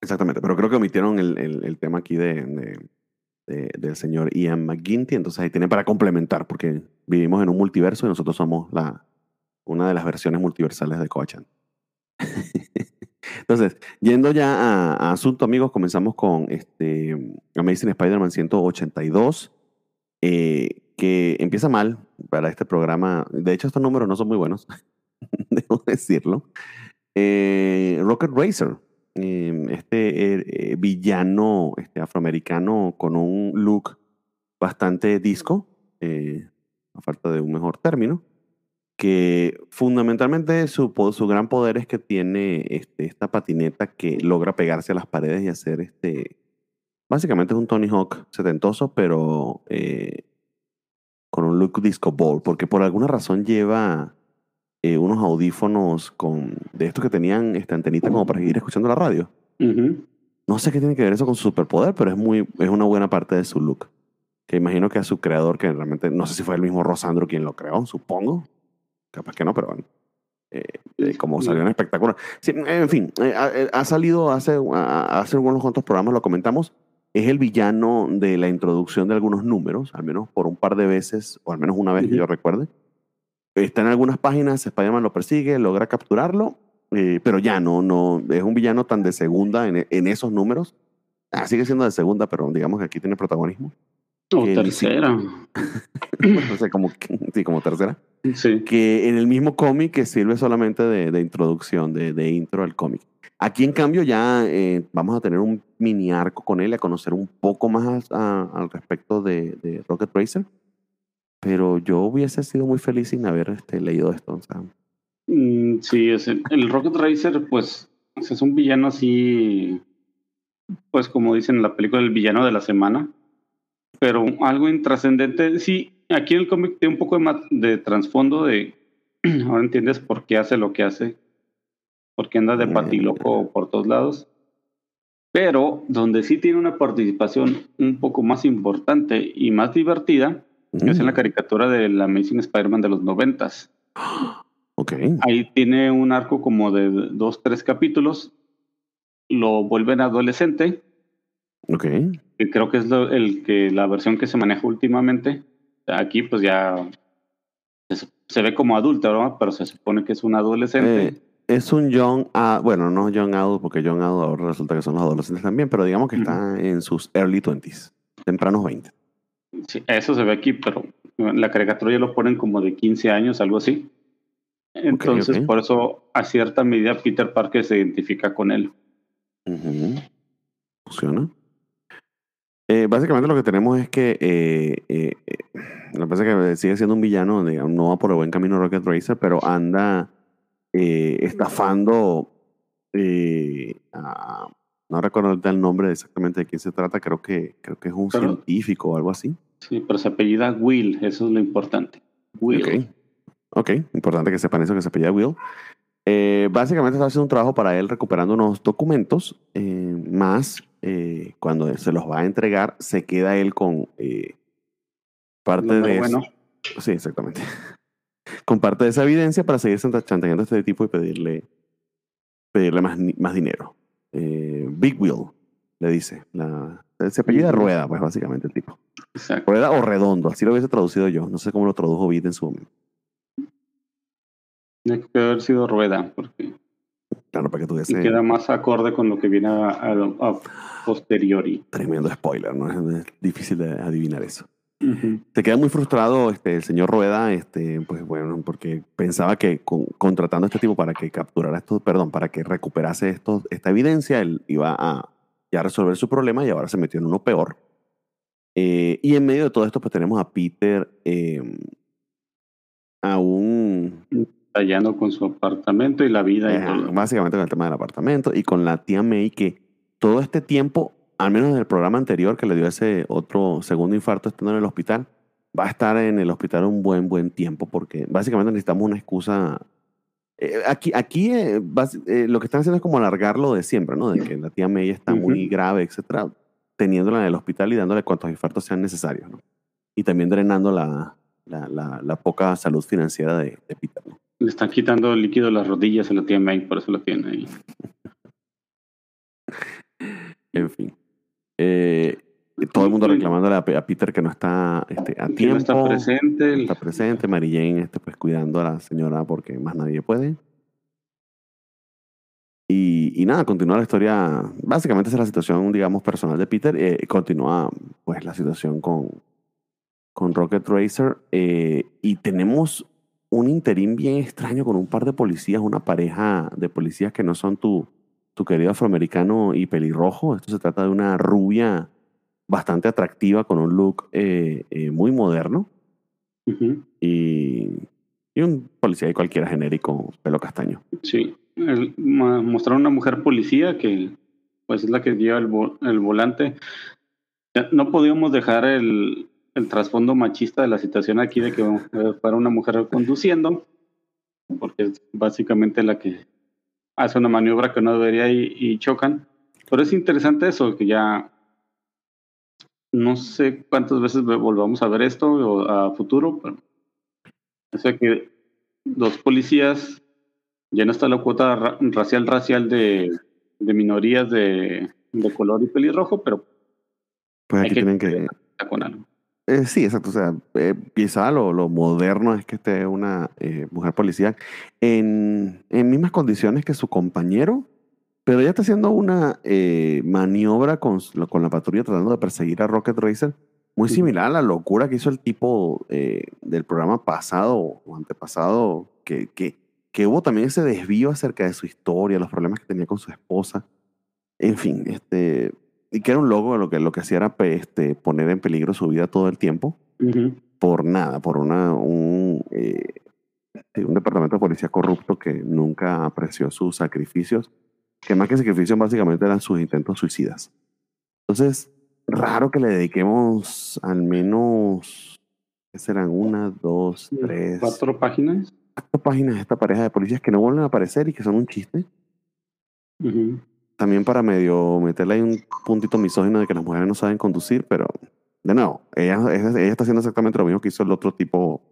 Exactamente, pero creo que omitieron el, el- el tema aquí de, de- de- del señor Ian McGinty, entonces ahí tienen para complementar, porque vivimos en un multiverso y nosotros somos la, una de las versiones multiversales de Coachan. entonces, yendo ya a, a asunto, amigos, comenzamos con este Amazing Spider-Man 182, eh, que empieza mal para este programa. De hecho, estos números no son muy buenos, debo decirlo. Eh, Rocket Racer, eh, este eh, eh, villano este, afroamericano con un look bastante disco, eh, a falta de un mejor término, que fundamentalmente su, su gran poder es que tiene este, esta patineta que logra pegarse a las paredes y hacer este... Básicamente es un Tony Hawk setentoso, pero con un look disco ball, porque por alguna razón lleva eh, unos audífonos con de estos que tenían esta antenita como para ir escuchando la radio. Ujú. No sé qué tiene que ver eso con su superpoder, pero es muy es una buena parte de su look. Que imagino que a su creador, que realmente no sé si fue el mismo Rosandro quien lo creó, supongo. Capaz que no, pero bueno. Eh, eh, como salió en espectacular. Sí, en fin, eh, ha, eh, ha salido hace, a- hace unos cuantos programas, lo comentamos. Es el villano de la introducción de algunos números, al menos por un par de veces, o al menos una vez que Ujú. yo recuerde. Está en algunas páginas, Spider-Man lo persigue, logra capturarlo, eh, pero ya no, no, es un villano tan de segunda en, en esos números. Ah, sigue siendo de segunda, pero digamos que aquí tiene protagonismo. O Que tercera. no sé, como, sí, como tercera. Sí. Que en el mismo cómic que sirve solamente de, de introducción, de, de intro al cómic. Aquí, en cambio, ya eh, vamos a tener un mini arco con él, a conocer un poco más a- al respecto de, de Rocket Racer. Pero yo hubiese sido muy feliz sin haber este, leído esto. o sea, Mm, Sí, es el, el Rocket Racer, pues, es un villano así, pues como dicen en la película, el villano de la semana, pero algo intrascendente. Sí, aquí en el cómic tiene un poco de, de trasfondo de, ahora entiendes por qué hace lo que hace, porque anda de Mm. patiloco por todos lados, pero donde sí tiene una participación un poco más importante y más divertida, es en la mm, caricatura del Amazing Spider-Man de los noventas. Ok. Ahí tiene un arco como de dos, tres capítulos. Lo vuelven adolescente, Ok. que creo que es lo- el que la versión que se maneja últimamente. Aquí, pues ya se, se ve como adulta, ¿verdad? Pero se supone que es un adolescente. Eh, es un young, a- bueno, no young adult, porque young adult ahora resulta que son los adolescentes también, pero digamos que está en sus early 20s, tempranos 20. Sí, eso se ve aquí, pero en la caricatura ya lo ponen como de 15 años, algo así. Entonces, por eso, a cierta medida, Peter Parker se identifica con él. Funciona. Eh, básicamente lo que tenemos es que eh, eh, eh, lo que pasa es que sigue siendo un villano, digamos, no va por el buen camino Rocket Racer, pero anda eh, estafando a- no recuerdo el nombre exactamente de quién se trata, creo que, creo que es un Pero- científico o algo así. Sí, pero se apellida Will, eso es lo importante. Will. Ok. Ok, importante que sepan eso, que se apellida Will. Eh, básicamente está haciendo un trabajo para él recuperando unos documentos, eh, más eh, cuando se los va a entregar, se queda él con eh, parte de mero eso. bueno. Sí, exactamente. Con parte de esa evidencia para seguir chanta- chantajeando a este tipo y pedirle, pedirle más, más dinero. Eh, Big Will, le dice. La, se apellida. Rueda, pues básicamente el tipo. Exacto. Rueda o Redondo, así lo hubiese traducido yo. No sé cómo lo tradujo Vid en su momento. Tiene que haber sido rueda, porque Claro, para que tuviese queda más acorde con lo que viene a, a- a posteriori. tremendo spoiler, ¿no? Es difícil de adivinar eso. Se queda muy frustrado este, el señor Rueda, este, pues bueno, porque pensaba que con- contratando a este tipo para que capturara esto, perdón, para que recuperase esto, esta evidencia, él iba a ya resolver su problema y ahora se metió en uno peor. Eh, y en medio de todo esto, pues tenemos a Peter em, aún... Tallando con su apartamento y la vida. y Básicamente con el tema del apartamento y con la tía May que todo este tiempo, al menos en el programa anterior que le dio ese otro segundo infarto estando en el hospital, va a estar en el hospital un buen, buen tiempo porque básicamente necesitamos una excusa. Eh, aquí aquí eh, lo que están haciendo es como alargarlo de siempre, ¿no? De que la tía May está muy grave, etcétera teniéndola en el hospital y dándole cuantos infartos sean necesarios, ¿no? Y también drenando la, la, la, poca salud financiera de, Peter, Le están quitando líquido de las rodillas a la tía May, por eso lo tiene ahí. en fin. Eh, todo el mundo reclamándole a, Peter que no está este, a tiempo. No está presente. está presente. Mary Jane este, pues, cuidando a la señora porque más nadie puede. Y, nada, continúa la historia. Básicamente es la situación, digamos, personal de Peter. Eh, continúa, pues, la situación con, con Rocket Racer. Eh, y tenemos un interín bien extraño con un par de policías, una pareja de policías que no son tu, tu querido afroamericano y pelirrojo. Esto se trata de una rubia bastante atractiva con un look eh, muy moderno. y, y un policía cualquiera genérico, pelo castaño. Sí el, mostrar una mujer policía que pues es la que lleva el, el volante. No podíamos dejar el, el trasfondo machista de la situación aquí de que fuera una mujer conduciendo, porque es básicamente la que hace una maniobra que no debería y, chocan. Pero es interesante eso, que ya no sé cuántas veces volvamos a ver esto a futuro, pero eso que dos policías ya no está la cuota racial racial de, de minorías de, de, color y pelirrojo, pero pues aquí tienen que con algo. Eh, sí, exacto. O sea, eh, quizá lo, lo, moderno es que esté una eh, mujer policía en, en, mismas condiciones que su compañero, pero ella está haciendo una maniobra con, con la patrulla tratando de perseguir a Rocket Racer, muy similar a la locura que hizo el tipo del programa pasado o antepasado, que, que que hubo también ese desvío acerca de su historia, los problemas que tenía con su esposa. En fin, este, y que era un loco lo que, lo que hacía era este, poner en peligro su vida todo el tiempo. Por nada, por una, un, eh, un departamento de policía corrupto que nunca apreció sus sacrificios, que más que sacrificios básicamente eran sus intentos suicidas. Entonces, raro que le dediquemos al menos, ¿qué serán? Una, dos, tres. ¿Cuatro páginas? páginas esta pareja de policías que no vuelven a aparecer y que son un chiste. También para medio meterle ahí un puntito misógino de que las mujeres no saben conducir, pero de nuevo, ella, ella, está haciendo exactamente lo mismo que hizo el otro tipo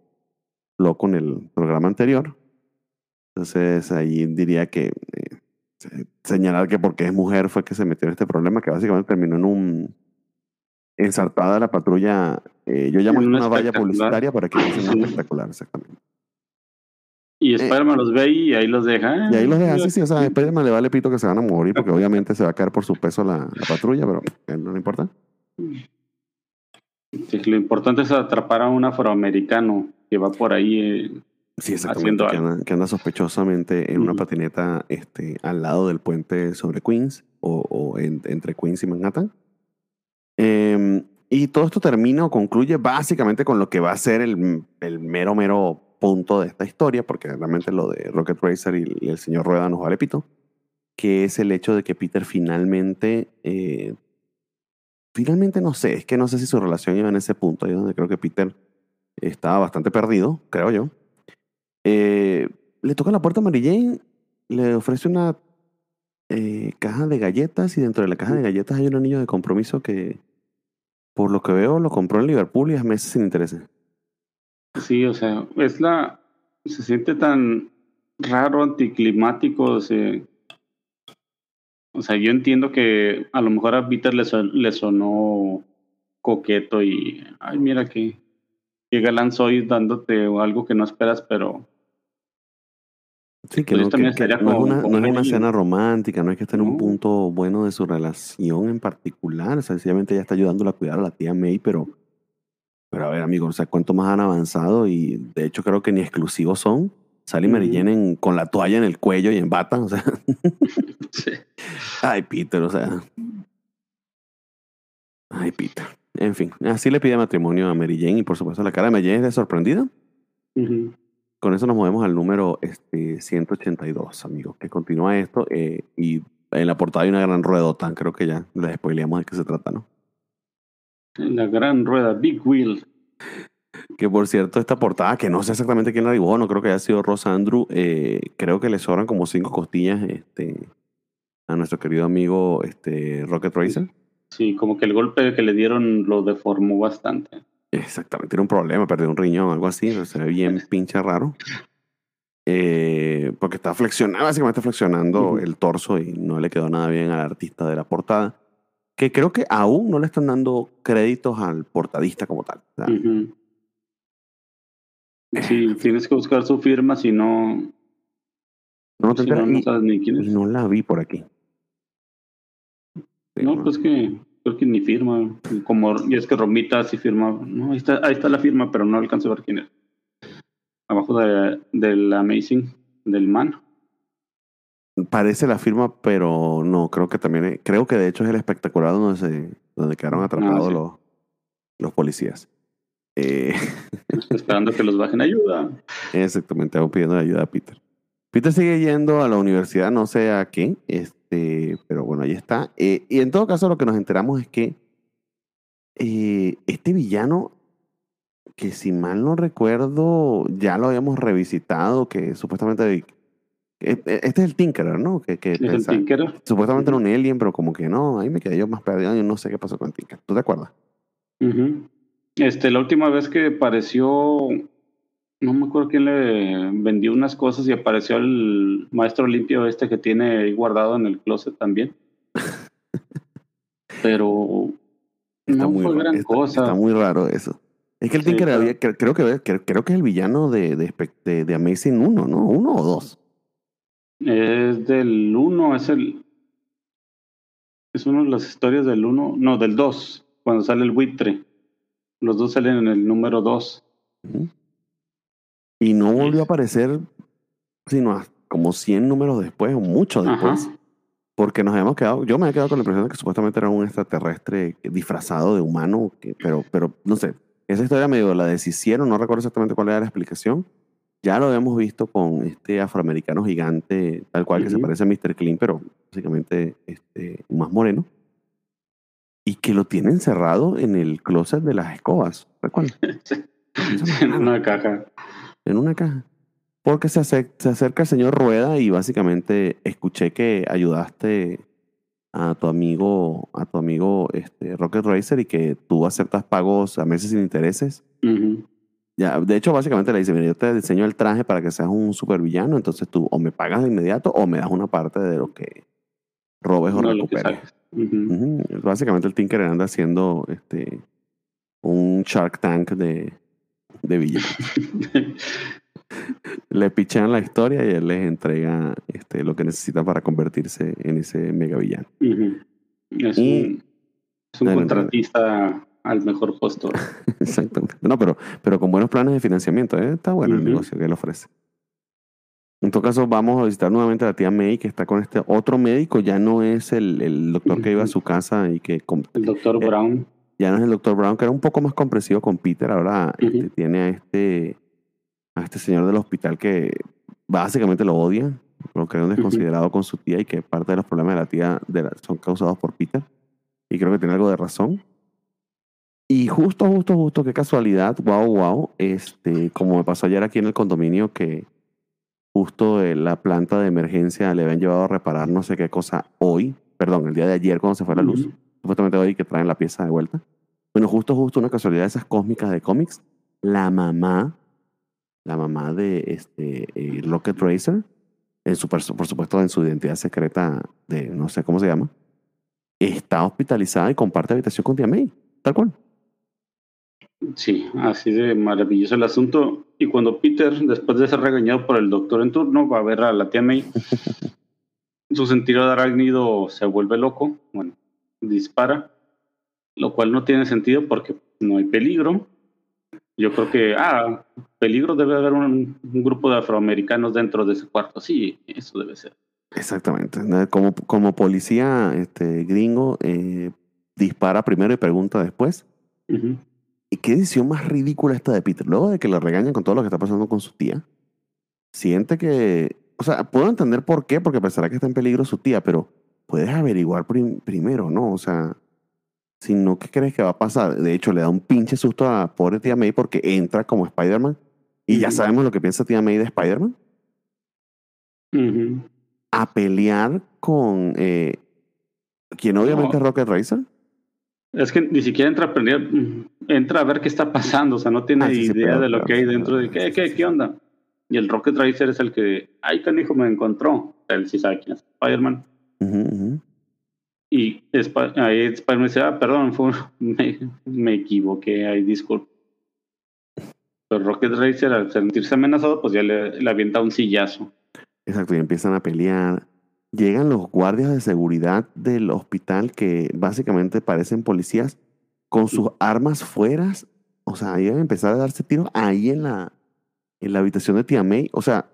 loco en el programa anterior. Entonces ahí diría que eh, señalar que porque es mujer fue que se metió en este problema, que básicamente terminó en un ensartada la patrulla. Eh, yo llamo una valla publicitaria para que sea espectacular, exactamente. Y eh, Spider-Man los ve y ahí los deja. Y ahí los deja, sí, sí. O sea, a Spider-Man le vale pito que se van a morir porque obviamente se va a caer por su peso la, patrulla, pero eh, no le importa. Sí, lo importante es atrapar a un afroamericano que va por ahí eh, sí, haciendo que anda, que anda, sospechosamente en una patineta este, al lado del puente sobre Queens o, o entre Queens y Manhattan. Em, y todo esto termina o concluye básicamente con lo que va a ser el, el mero, mero punto de esta historia, porque realmente lo de Rocket Racer y, el señor Rueda nos vale pito, que es el hecho de que Peter finalmente, eh, finalmente no sé, es que no sé si su relación iba en ese punto, ahí donde creo que Peter estaba bastante perdido, creo yo. Eh, le toca la puerta a Mary Jane, le ofrece una eh, caja de galletas y dentro de la caja de galletas hay un anillo de compromiso que, por lo que veo, lo compró en Liverpool y a meses sin interés. Sí, o sea, es la. Se siente tan raro, anticlimático. O sea, o sea yo entiendo que a lo mejor a Peter le, le sonó coqueto y. Ay, mira que. Que galán soy dándote algo que no esperas, pero. Sí, que, pues no, es una, no es una escena romántica, no es que esté en un punto bueno de su relación en particular. O sea, sencillamente ella está ayudándola a cuidar a la tía May, pero pero a ver, amigos, o sea, cuánto más han avanzado y de hecho creo que ni exclusivos son. Sally y Mary con la toalla en el cuello y en bata, o sea. sí. Ay, Peter, o sea. Ay, Peter. En fin, así le pide matrimonio a Mary Jane y por supuesto la cara de Mary Jane es de sorprendida. Con eso nos movemos al número este, 182, amigos, que continúa esto eh, y en la portada hay una gran ruedota, creo que ya les spoileamos de qué se trata, ¿no? La gran rueda, Big Wheel. Que por cierto, esta portada, que no sé exactamente quién la dibujó, no creo que haya sido Rosa Andrew, eh, creo que le sobran como cinco costillas este, a nuestro querido amigo este, Rocket Racer. Sí, como que el golpe que le dieron lo deformó bastante. Exactamente, tiene un problema, perdió un riñón, algo así, se ve bien pinche raro. Eh, porque está flexionando, básicamente flexionando el torso y no le quedó nada bien al artista de la portada. Que creo que aún no le están dando créditos al portadista como tal. Ujú. Sí, tienes que buscar su firma, si no, no, te si no, enteras no y- sabes ni quién y es. no la vi por aquí. Sí, No, pues que creo que ni firma. Como, y es que Romita sí firma. No, ahí está, ahí está la firma, pero no alcanzo a ver quién es. Abajo de, del Amazing, del man. Parece la firma, pero no, creo que también, es- creo que de hecho es el espectacular donde, se, donde quedaron atrapados Ah, sí. los, los policías. Eh, Esperando que los bajen ayuda. exactamente, hago pidiendo ayuda a Peter. Peter sigue yendo a la universidad, no sé a qué, este, pero bueno, ahí está. Eh, y en todo caso, lo que nos enteramos es que eh, este villano, que si mal no recuerdo, ya lo habíamos revisitado, que supuestamente. Eh, eh, Este es el Tinkerer, ¿no? Que, que Es el Tinkerer. Supuestamente era un alien, pero como que no, ahí me quedé yo más perdido y no sé qué pasó con Tinker. ¿Tú te acuerdas? Este, la última vez que apareció, no me acuerdo quién le vendió unas cosas y apareció el maestro limpio este que tiene ahí guardado en el closet también. Pero Está no muy fue ra- gran está- cosa. Está muy raro eso. Es que el Sí, Tinker claro. creo, que, cre- creo que es el villano de, de- de Amazing 1, ¿no? ¿Uno o dos? Es del 1, es el. Es una de las historias del 1, no, del 2, cuando sale el buitre. Los dos salen en el número 2. Ujú. Y no volvió a aparecer sino a- como 100 números después o mucho después. Ajá. Porque nos habíamos quedado, yo me había quedado con la impresión de que supuestamente era un extraterrestre disfrazado de humano, que, pero, pero no sé, esa historia medio la deshicieron, no recuerdo exactamente cuál era la explicación. Ya lo habíamos visto con este afroamericano gigante, tal cual que se parece a Mr. Clean, pero básicamente este, más moreno. Y que lo tiene encerrado en el closet de las escobas. ¿Recuerdas? Es en una caja. en una caja. Porque se, acer- se acerca el señor Rueda y básicamente escuché que ayudaste a tu amigo, a tu amigo este, Rocket Racer y que tú aceptas pagos a meses sin intereses. Ujú. Ya, de hecho, básicamente le dice, mira, yo te diseño el traje para que seas un supervillano, entonces tú o me pagas de inmediato o me das una parte de lo que robes o No, recuperes. Ujú. Básicamente el Tinker anda haciendo este, un Shark Tank de, de villanos. le pichan la historia y él les entrega este, lo que necesita para convertirse en ese mega villano. Es Y- un, es un Dale, contratista al mejor postor. Exactamente. No, pero, pero con buenos planes de financiamiento. ¿eh? Está bueno el negocio que él ofrece. En todo caso, vamos a visitar nuevamente a la tía May, que está con este otro médico. Ya no es el, el doctor que iba a su casa y que El doctor Eh, Brown. ya no es el doctor Brown, que era un poco más comprensivo con Peter. Ahora este, tiene a este, a este señor del hospital que básicamente lo odia, lo cree un desconsiderado con su tía y que parte de los problemas de la tía de la- son causados por Peter. Y creo que tiene algo de razón. Y justo, justo, justo, qué casualidad, wow, wow, este, como me pasó ayer aquí en el condominio que justo eh, la planta de emergencia le habían llevado a reparar no sé qué cosa hoy, perdón, el día de ayer cuando se fue la luz supuestamente hoy que traen la pieza de vuelta. Bueno, justo, justo una casualidad de esas cósmicas de cómics, la mamá, la mamá de este eh, Rocket Racer, en su, por supuesto en su identidad secreta de no sé cómo se llama, está hospitalizada y comparte habitación con tía May, tal cual. Sí, así de maravilloso el asunto. Y cuando Peter, después de ser regañado por el doctor en turno, va a ver a la tía May, su sentido de arácnido se vuelve loco, bueno, dispara, lo cual no tiene sentido porque no hay peligro. Yo creo que, ah, peligro debe haber un, un grupo de afroamericanos dentro de ese cuarto. Sí, eso debe ser. Exactamente. Como, como policía este, gringo, eh, dispara primero y pregunta después. ¿Y qué decisión más ridícula esta de Peter? Luego de que le regañan con todo lo que está pasando con su tía, siente que. O sea, puedo entender por qué, porque pensará que está en peligro su tía, pero puedes averiguar primero, ¿no? O sea, si no, ¿qué crees que va a pasar? De hecho, le da un pinche susto a pobre tía May porque entra como Spider-Man y ya sabemos lo que piensa tía May de Spider-Man. A pelear con eh, quien obviamente es Rocket Racer. Es que ni siquiera entra a pelear, entra a ver qué está pasando, o sea, no tiene ah, idea de lo que hay dentro de qué, qué, qué onda. Y el Rocket Racer es el que, ay, canijo, me encontró. Él sí sabe quién es Spider-Man. Y ahí Spider-Man dice, ah, perdón, me, equivoqué, ahí disculpe. Pero Rocket Racer, al sentirse amenazado, pues ya le, le avienta un sillazo. Exacto, y empiezan a pelear. Llegan los guardias de seguridad del hospital que básicamente parecen policías con sus armas fuera. O sea, iban a empezar a darse tiros ahí en la, en la habitación de Tia May. O sea,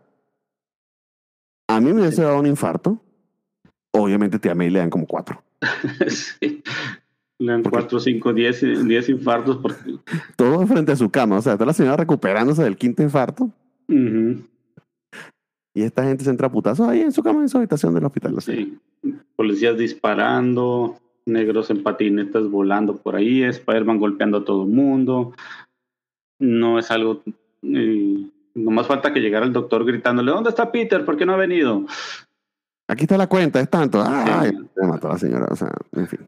a mí me hubiese dado un infarto. Obviamente Tia May le dan como cuatro. sí. Le dan cuatro, cinco, diez, diez infartos. Porque... Todo frente a su cama. O sea, está la señora recuperándose del quinto infarto. Y esta gente se entra a putazos ahí en su cama, en su habitación del hospital. Sí. Policías disparando, negros en patinetas volando por ahí, Spider-Man golpeando a todo el mundo. No es algo. Eh, nomás falta que llegara el doctor gritándole: ¿Dónde está Peter? ¿Por qué no ha venido? Aquí está la cuenta, es tanto. Ay, se mató a la señora. O sea, en fin.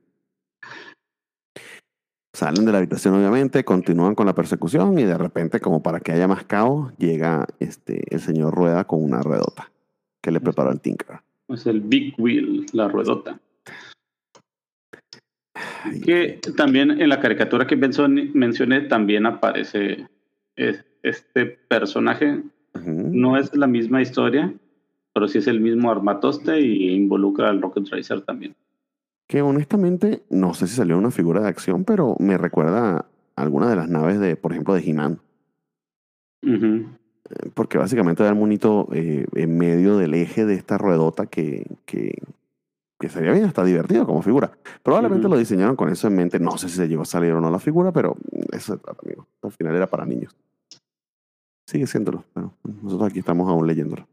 Salen de la habitación, obviamente, continúan con la persecución y de repente, como para que haya más caos, llega este, el señor Rueda con una ruedota que le preparó el Tinker. Es el Big Wheel, la ruedota. que también en la caricatura que mencioné también aparece este personaje. No es la misma historia, pero sí es el mismo armatoste y involucra al Rocket Racer también que honestamente no sé si salió una figura de acción, pero me recuerda a alguna de las naves de, por ejemplo, de He-Man. Eh, porque básicamente da el monito eh, en medio del eje de esta ruedota que, que, que sería bien hasta divertido como figura. Probablemente lo diseñaron con eso en mente. No sé si se llegó a salir o no la figura, pero eso se trata, amigo. Al final era para niños. Sigue siéndolo, pero nosotros aquí estamos aún leyéndolo.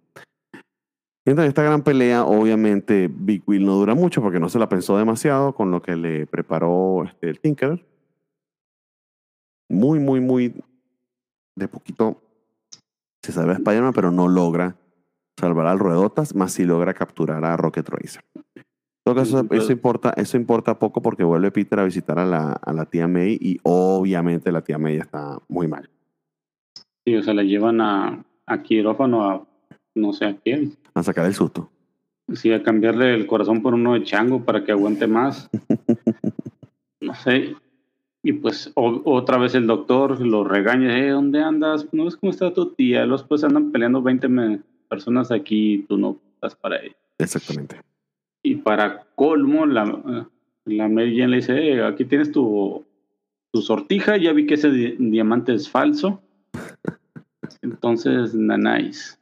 Esta gran pelea, obviamente, Big Will no dura mucho porque no se la pensó demasiado con lo que le preparó este, el Tinker. Muy, muy, muy de poquito se salva a Spider-Man, pero no logra salvar al Ruedotas, más si logra capturar a Rocket Racer. En todo caso, eso importa, eso importa poco porque vuelve Peter a visitar a la, a la tía May y obviamente la tía May está muy mal. Sí, o sea, la llevan a, a quirófano a no sé a quién. A sacar el susto. Sí, a cambiarle el corazón por uno de chango para que aguante más. no sé. Y pues otra vez el doctor lo regaña, eh, ¿dónde andas? ¿No ves cómo está tu tía? Los pues andan peleando 20 personas aquí y tú no estás para ella. Exactamente. Y para colmo, la, la Mary Jane le dice, eh, aquí tienes tu, tu sortija, ya vi que ese diamante es falso. Entonces, nanáis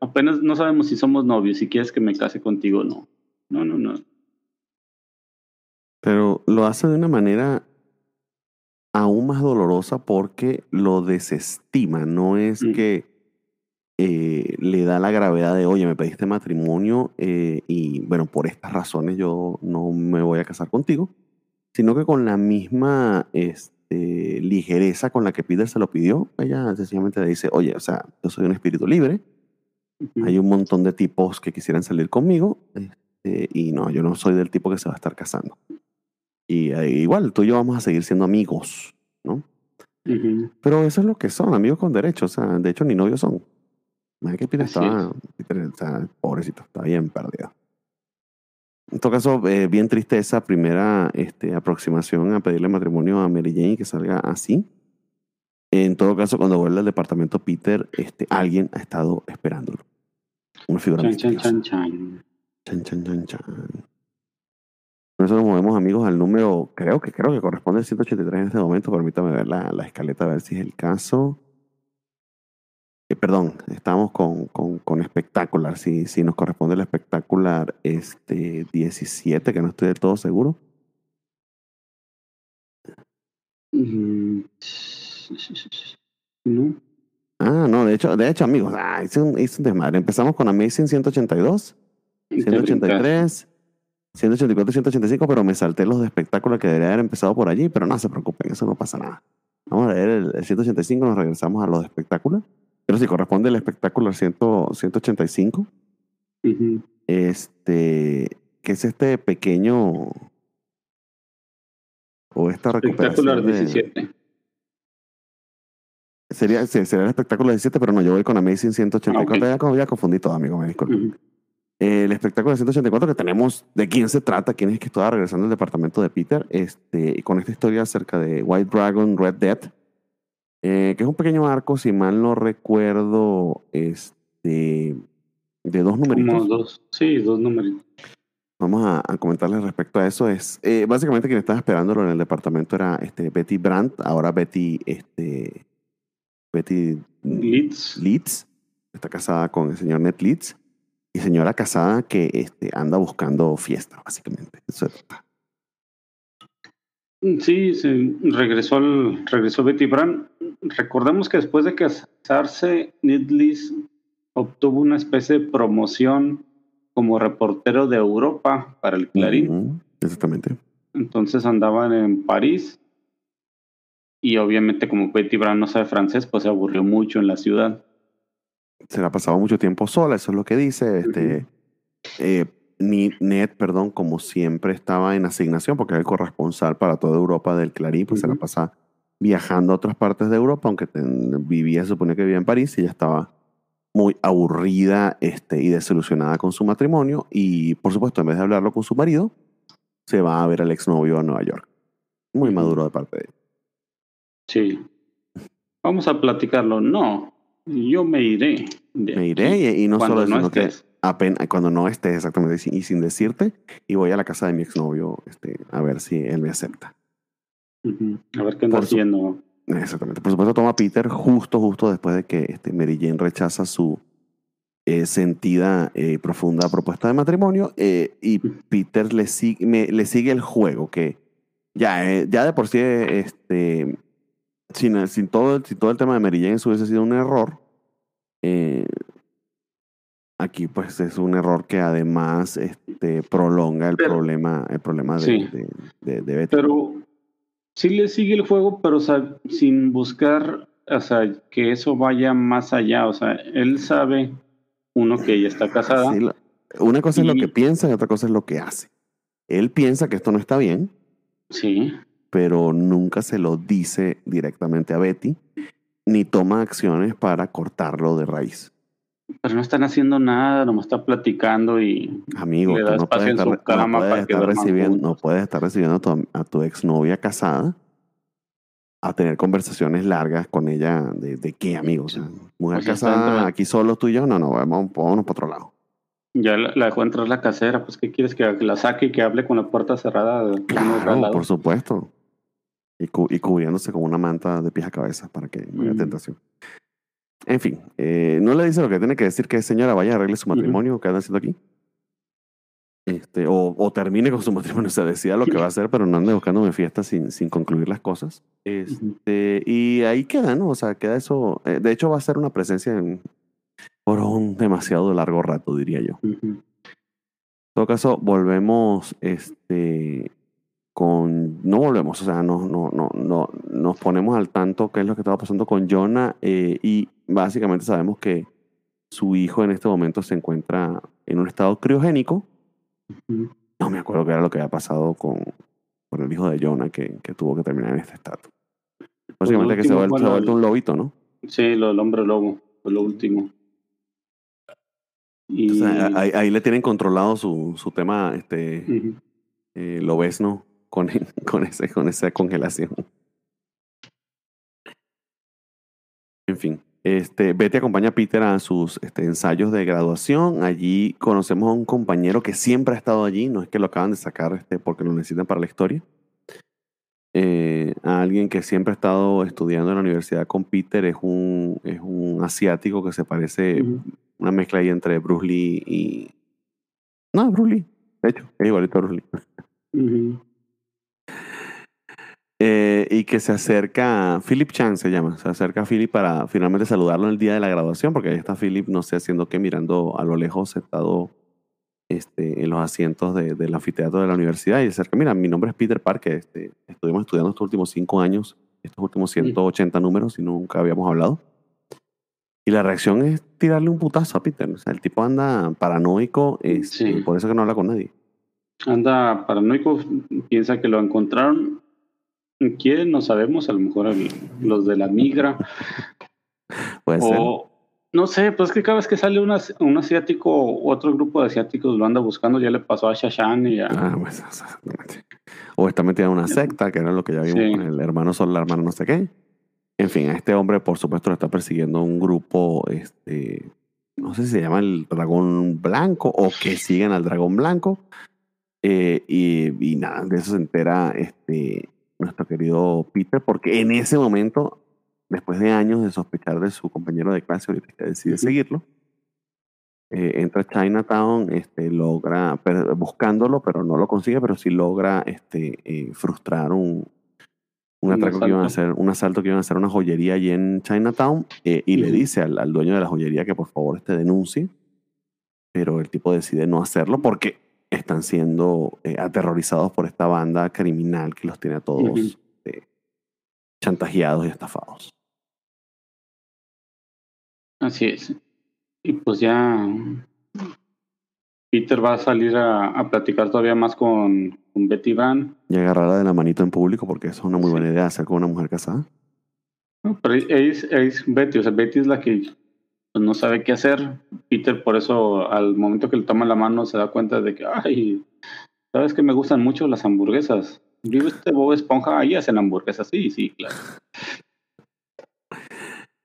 apenas no sabemos si somos novios, si quieres que me case contigo o no. No, no, no. Pero lo hace de una manera aún más dolorosa porque lo desestima. No es mm. que eh, le da la gravedad de, oye, me pediste matrimonio eh, y bueno, por estas razones yo no me voy a casar contigo, sino que con la misma este, ligereza con la que Peter se lo pidió, ella sencillamente le dice, oye, o sea, yo soy un espíritu libre, hay un montón de tipos que quisieran salir conmigo este, y no, yo no soy del tipo que se va a estar casando. Y eh, igual, tú y yo vamos a seguir siendo amigos, ¿no? Pero eso es lo que son, amigos con derechos. O sea, de hecho, ni novios son. Imagínate que Peter estaba, pobrecito, está bien perdido. En todo caso, eh, bien triste esa primera este, aproximación a pedirle matrimonio a Mary Jane que salga así. En todo caso, cuando vuelve al departamento Peter, este, alguien ha estado esperándolo. Una figura chan, chan, chan, chan. Chan, chan, chan, chan. Por eso nos movemos, amigos, al número, creo que creo que corresponde al 183 en este momento. Permítame ver la, la escaleta, a ver si es el caso. Eh, perdón, estamos con, con, con espectacular. Si, si nos corresponde el espectacular este 17, que no estoy del todo seguro. Mm, No. Ah, no, de hecho, de hecho, amigos, ah, hice, un, hice un desmadre. Empezamos con Amazing 182, 183, 184 y 185, pero me salté los de espectáculo que debería haber empezado por allí, pero no se preocupen, eso no pasa nada. Vamos a leer el, el 185, nos regresamos a los de espectáculo. Pero si corresponde el espectáculo al 100 185, Ujú. este, que es este pequeño o esta Espectacular recuperación de, 17. sería, sería el espectáculo 17, pero no, yo voy con Amazing 184. Ah, ya, confundí todo, amigo, me disculpo. El espectáculo de 184 que tenemos, ¿de quién se trata? ¿Quién es que estaba regresando al departamento de Peter? Este, con esta historia acerca de White Dragon, Red Dead, eh, que es un pequeño arco, si mal no recuerdo, este, de dos numeritos. Como dos. Sí, dos numeritos. Vamos a, a comentarles respecto a eso. Es eh, básicamente quien estaba esperándolo en el departamento era este, Betty Brandt, ahora Betty, este, Betty Leeds. Leeds, está casada con el señor Ned Leeds, y señora casada que este, anda buscando fiesta, básicamente. Eso se Sí, se regresó, al, regresó Betty Brand. Recordemos que después de casarse, Nidlis obtuvo una especie de promoción como reportero de Europa para el Clarín. Exactamente. Entonces andaban en París y obviamente como Betty Brand no sabe francés, pues se aburrió mucho en la ciudad. Se la pasaba mucho tiempo sola, eso es lo que dice. Este, eh, ni Ned, perdón, como siempre estaba en asignación, porque era el corresponsal para toda Europa del Clarín, pues se la Ujú. pasa viajando a otras partes de Europa, aunque ten- vivía, se supone que vivía en París, y ella estaba muy aburrida este, y desilusionada con su matrimonio, y por supuesto, en vez de hablarlo con su marido, se va a ver al exnovio a Nueva York. Muy maduro de parte de él. Sí. Vamos a platicarlo. No, yo me iré. Me iré y, y no cuando solo eso, no sino que. Apenas, cuando no estés exactamente y sin decirte, y voy a la casa de mi exnovio este, a ver si él me acepta. Ujú. A ver qué anda Por su- haciendo. Exactamente. Por supuesto, toma a Peter justo, justo después de que este, Mary Jane rechaza su eh, sentida, eh, profunda propuesta de matrimonio, eh, y Peter le sigue, me- le sigue el juego, que ya, eh, ya de por sí, este, sin, sin, todo, el- sin todo el tema de Mary Jane, eso hubiese sido un error. eh, aquí, pues, es un error que además este, prolonga el Pero- problema, el problema de, Sí. de, de- de Betty. Pero sí le sigue el juego, pero o sea, sin buscar, o sea, que eso vaya más allá. O sea, él sabe, uno, que ella está casada. Sí, lo- una cosa es lo que piensa y otra cosa es lo que hace. Él piensa que esto no está bien, Sí. pero nunca se lo dice directamente a Betty, ni toma acciones para cortarlo de raíz. Pero no están haciendo nada, nomás está platicando y Amigo, Le no puedes estar, no puedes recibiendo, no juntos. puedes estar recibiendo a tu, a tu exnovia casada a tener conversaciones largas con ella de, de qué, amigo. O sea, mujer O sea, está casada, aquí solo tú y yo, no, no, vamos, vámonos para otro lado. ya la, la dejó entrar la casera. Pues, ¿qué quieres que, la saque y que hable con la puerta cerrada? Claro, por supuesto. Y, cu- y cubriéndose con una manta de pies a cabeza para que no haya Mm. tentación. En fin, eh, no le dice lo que tiene que decir que es señora vaya arregle su matrimonio que anda haciendo aquí. Este, o, o termine con su matrimonio. O sea, decida lo que va a hacer, pero no ande buscándome fiestas sin, sin concluir las cosas. Este, y ahí queda, ¿no? O sea, queda eso. eh, de hecho, va a ser una presencia en, por un demasiado largo rato, diría yo. En todo caso, volvemos este, con. No volvemos, o sea, no, no, no, no, nos ponemos al tanto qué es lo que estaba pasando con Jonah eh, y básicamente sabemos que su hijo en este momento se encuentra en un estado criogénico. No me acuerdo qué era lo que había pasado con, con el hijo de Jonah que, que tuvo que terminar en este estado. Básicamente que se ha vuelto, lo un lobito, ¿no? Sí, lo del hombre lobo, fue lo último. Y, sea, ahí, ahí le tienen controlado su, su tema este, Ujú. eh, lobesno con, con, ese, con esa congelación. En fin, este, Betty acompaña a Peter a sus este, ensayos de graduación. Allí conocemos a un compañero que siempre ha estado allí, no es que lo acaban de sacar este, porque lo necesitan para la historia. Eh, a alguien que siempre ha estado estudiando en la universidad con Peter, es un, es un asiático que se parece, Ujú. una mezcla ahí entre Bruce Lee y... No, Bruce Lee, de hecho, es igualito a Bruce Lee. Ujú. Eh, y que se acerca, Philip Chan se llama, se acerca a Philip para finalmente saludarlo el día de la graduación, porque ahí está Philip, no sé, haciendo que mirando a lo lejos, sentado este, en los asientos de- del anfiteatro de la universidad, y se acerca, mira, mi nombre es Peter Parker, este, estuvimos estudiando estos últimos cinco años, estos últimos 180 números, y nunca habíamos hablado. Y la reacción es tirarle un putazo a Peter, o sea, el tipo anda paranoico, este, Sí. por eso que no habla con nadie. Anda paranoico, piensa que lo encontraron. ¿Quién? No sabemos, a lo mejor el- los de la migra. Puede ser. O no sé, pues que cada vez que sale una- un asiático, otro grupo de asiáticos lo anda buscando. Ya le pasó a Shashan y a. Ah, pues, exactamente. O está metida en una secta, que era lo que ya vimos Sí. con el hermano sol, la hermana no sé qué. En fin, a este hombre, por supuesto, lo está persiguiendo un grupo, este, no sé si se llama el dragón blanco o que siguen al dragón blanco. Eh, y, y nada, de eso se entera este, nuestro querido Peter, porque en ese momento, después de años de sospechar de su compañero de clase, ahorita que decide seguirlo, eh, entra a Chinatown, este, logra, buscándolo, pero no lo consigue, pero sí logra este, eh, frustrar un, un Un atraco que iban a asalto. hacer, un asalto que iban a hacer una joyería allí en Chinatown, eh, y le Ujú. dice al, al dueño de la joyería que por favor este denuncie, pero el tipo decide no hacerlo porque están siendo eh, aterrorizados por esta banda criminal que los tiene a todos eh, chantajeados y estafados. Así es. Y pues ya Peter va a salir a, a platicar todavía más con, con Betty Van. Y agarrarla de la manito en público porque eso es una muy Sí. buena idea hacer con una mujer casada. No, pero es, es Betty, o sea, Betty es la que pues, no sabe qué hacer. Peter, por eso, al momento que le toma la mano, se da cuenta de que, ay, sabes que me gustan mucho las hamburguesas. Vive este Bob Esponja, ahí hacen hamburguesas, sí, sí, claro.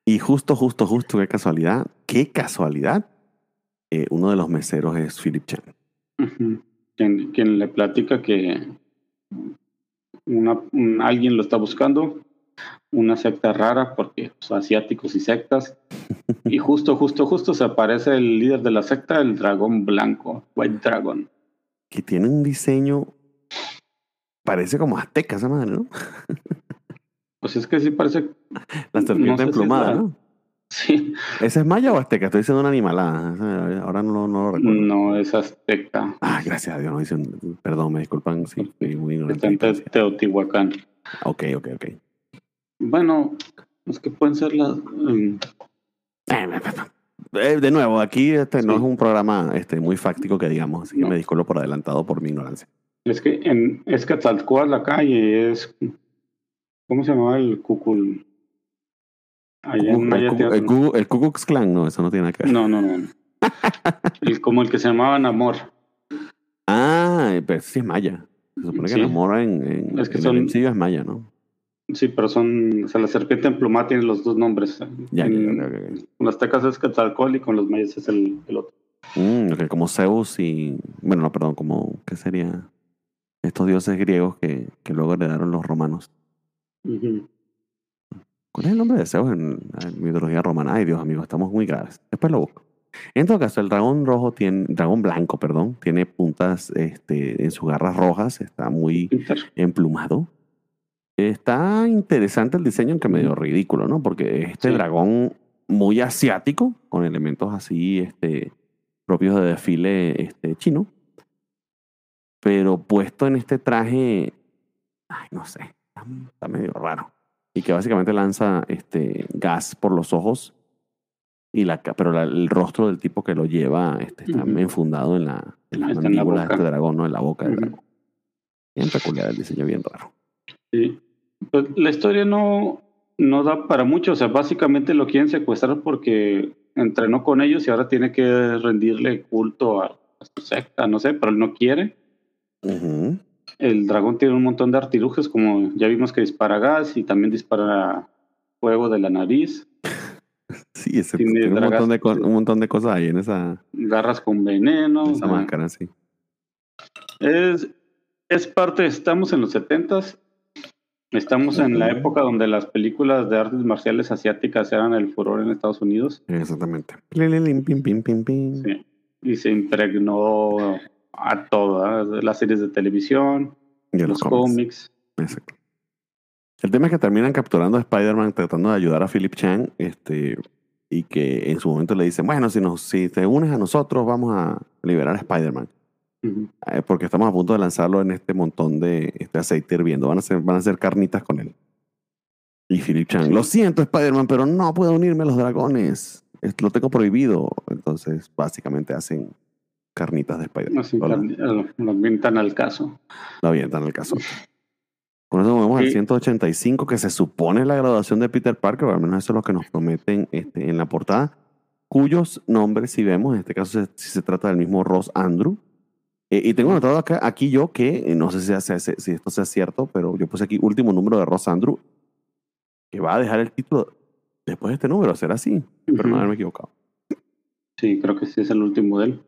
Y justo, justo, justo, qué casualidad, qué casualidad, eh, uno de los meseros es Philip Chan. Quien, quien le platica que una, un- alguien lo está buscando, una secta rara, porque pues, asiáticos y sectas. Y justo, justo, justo se aparece el líder de la secta, el dragón blanco, White Dragon. Que tiene un diseño, parece como azteca esa madre, ¿no? Pues es que sí parece, La serpiente No si es emplumada, ¿no? sí, ¿Ese es maya o azteca? Estoy diciendo una animalada. Esa- Ahora no, no lo recuerdo. no es azteca, Ah, gracias a Dios. No dicen, perdón, me disculpan si fui muy ignorante. Te- Teotihuacán. Ok, ok, ok. Bueno, es que pueden ser las... mm, Eh, De nuevo, aquí este no Sí. es un programa este, muy fáctico que digamos, así que me disculpo por adelantado por mi ignorancia. Es que en es Quetzalcóatl la calle es ¿cómo se llamaba el cucul? Allá en el, Klux Klan, no, eso no tiene nada que ver. No, no, no. El- como el que se llamaba Namor. Ah, pero sí es maya. Se supone que Sí. el amor en, en, Es que en son- el MCU es maya, ¿no? Sí, pero son, o sea, la serpiente emplumada tiene los dos nombres. Ya, En- ya, ya, ya. Con las tecas es Quetzalcóatl y con los mayas es el, el otro. Mm, como Zeus y. Bueno, no, perdón, como. ¿Qué sería? Estos dioses griegos que, que luego heredaron los romanos. ¿Cuál es el nombre de Zeus en la mitología romana? Ay, Dios, amigo, estamos muy graves. Después lo busco. En todo caso, el dragón rojo tiene. Dragón blanco, perdón. Tiene puntas este, en sus garras rojas. Está muy emplumado. Está interesante el diseño, aunque medio ridículo, ¿no? Porque este Sí. dragón muy asiático, con elementos así este, propios de desfile este, chino, pero puesto en este traje, ay, no sé, está, está medio raro. Y que básicamente lanza este, gas por los ojos, y la, pero la- el rostro del tipo que lo lleva este, está Ujú. enfundado en, la, en las mandíbulas de este dragón, ¿no? En la boca del Ujú. dragón. Bien peculiar el diseño, bien raro. Sí. Pues la historia no, no da para mucho. O sea, básicamente lo quieren secuestrar porque entrenó con ellos y ahora tiene que rendirle culto a, su secta. No sé, pero él no quiere. El dragón tiene un montón de artilugios, como ya vimos que dispara gas y también dispara fuego de la nariz, Sí, ese, Tiene tiene, un, montón de un montón de cosas ahí en esa, garras con veneno. en esa sea, máscara, sí. Es, es parte, estamos en los setentas, estamos en la época donde las películas de artes marciales asiáticas eran el furor en Estados Unidos Exactamente. Pim, pim, pim, pim, pim. sí, y se impregnó a todas las series de televisión, Y los cómics. cómics. Exacto. El tema es que terminan capturando a Spider-Man tratando de ayudar a Philip Chang, este, y que en su momento le dicen, bueno, si, nos, si te unes a nosotros, vamos a liberar a Spider-Man. Eh, porque estamos a punto de lanzarlo en este montón de este aceite hirviendo. Van a hacer, van a hacer carnitas con él. Y Philip Chang, lo siento, Spider-Man, pero no puedo unirme a los dragones. Es- Lo tengo prohibido. Entonces, básicamente hacen carnitas de Spider-Man. Así, Hola. lo, avientan al caso. Lo avientan el caso. Con eso vemos al Sí. 185, que se supone la graduación de Peter Parker, o al menos eso es lo que nos prometen este, en la portada, cuyos nombres, si vemos, en este caso si se trata del mismo Ross Andrew. Eh, y tengo notado acá, aquí yo que, eh, no sé si, sea- si- si esto sea cierto, pero yo puse aquí último número de Ross Andrew, que va a dejar el título después de este número, será así, pero no Ujú. haberme equivocado. Sí, creo que sí es el último de él.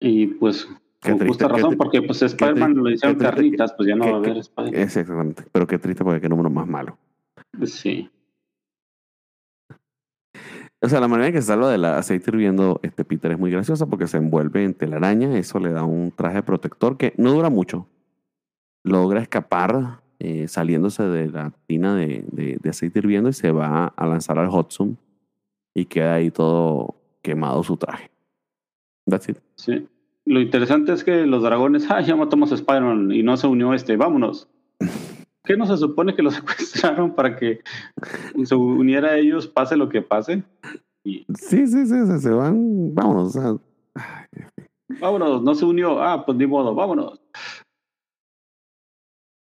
Y pues, Qué con triste, justa qué razón, porque pues Spider-Man lo hicieron qué carnitas, pues ya no que- va a haber Spider-Man. Exactamente, pero qué triste porque qué número más malo. Sí. O sea, la manera en que se salva del aceite hirviendo este Peter es muy graciosa porque se envuelve en telaraña. Eso le da un traje protector que no dura mucho. Logra escapar eh, saliéndose de la tina de, de- de aceite hirviendo y se va a lanzar al Hudson y queda ahí todo quemado su traje. That's it. Sí. Lo interesante es que los dragones, ah, ya matamos a Spider-Man y no se unió este, vámonos. ¿Qué no se supone que lo secuestraron para que se uniera a ellos, pase lo que pase? Y Sí, sí, sí, se, van. Vámonos. sea, vámonos, no se unió, ah, pues ni modo, vámonos.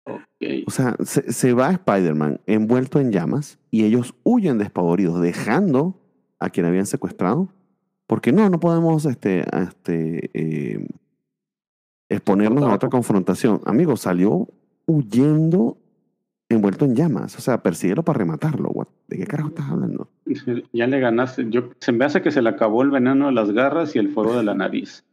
Ok. O sea, se, se va Spider-Man envuelto en llamas y ellos huyen despavoridos, dejando a quien habían secuestrado. Porque no, no podemos este, a- este, eh, exponernos a otra confrontación. Amigo, salió huyendo envuelto en llamas. O sea, persíguelo para rematarlo. What- ¿De qué carajo estás hablando? Ya le ganaste. Yo, se me hace que se le acabó el veneno de las garras y el fuego de la nariz.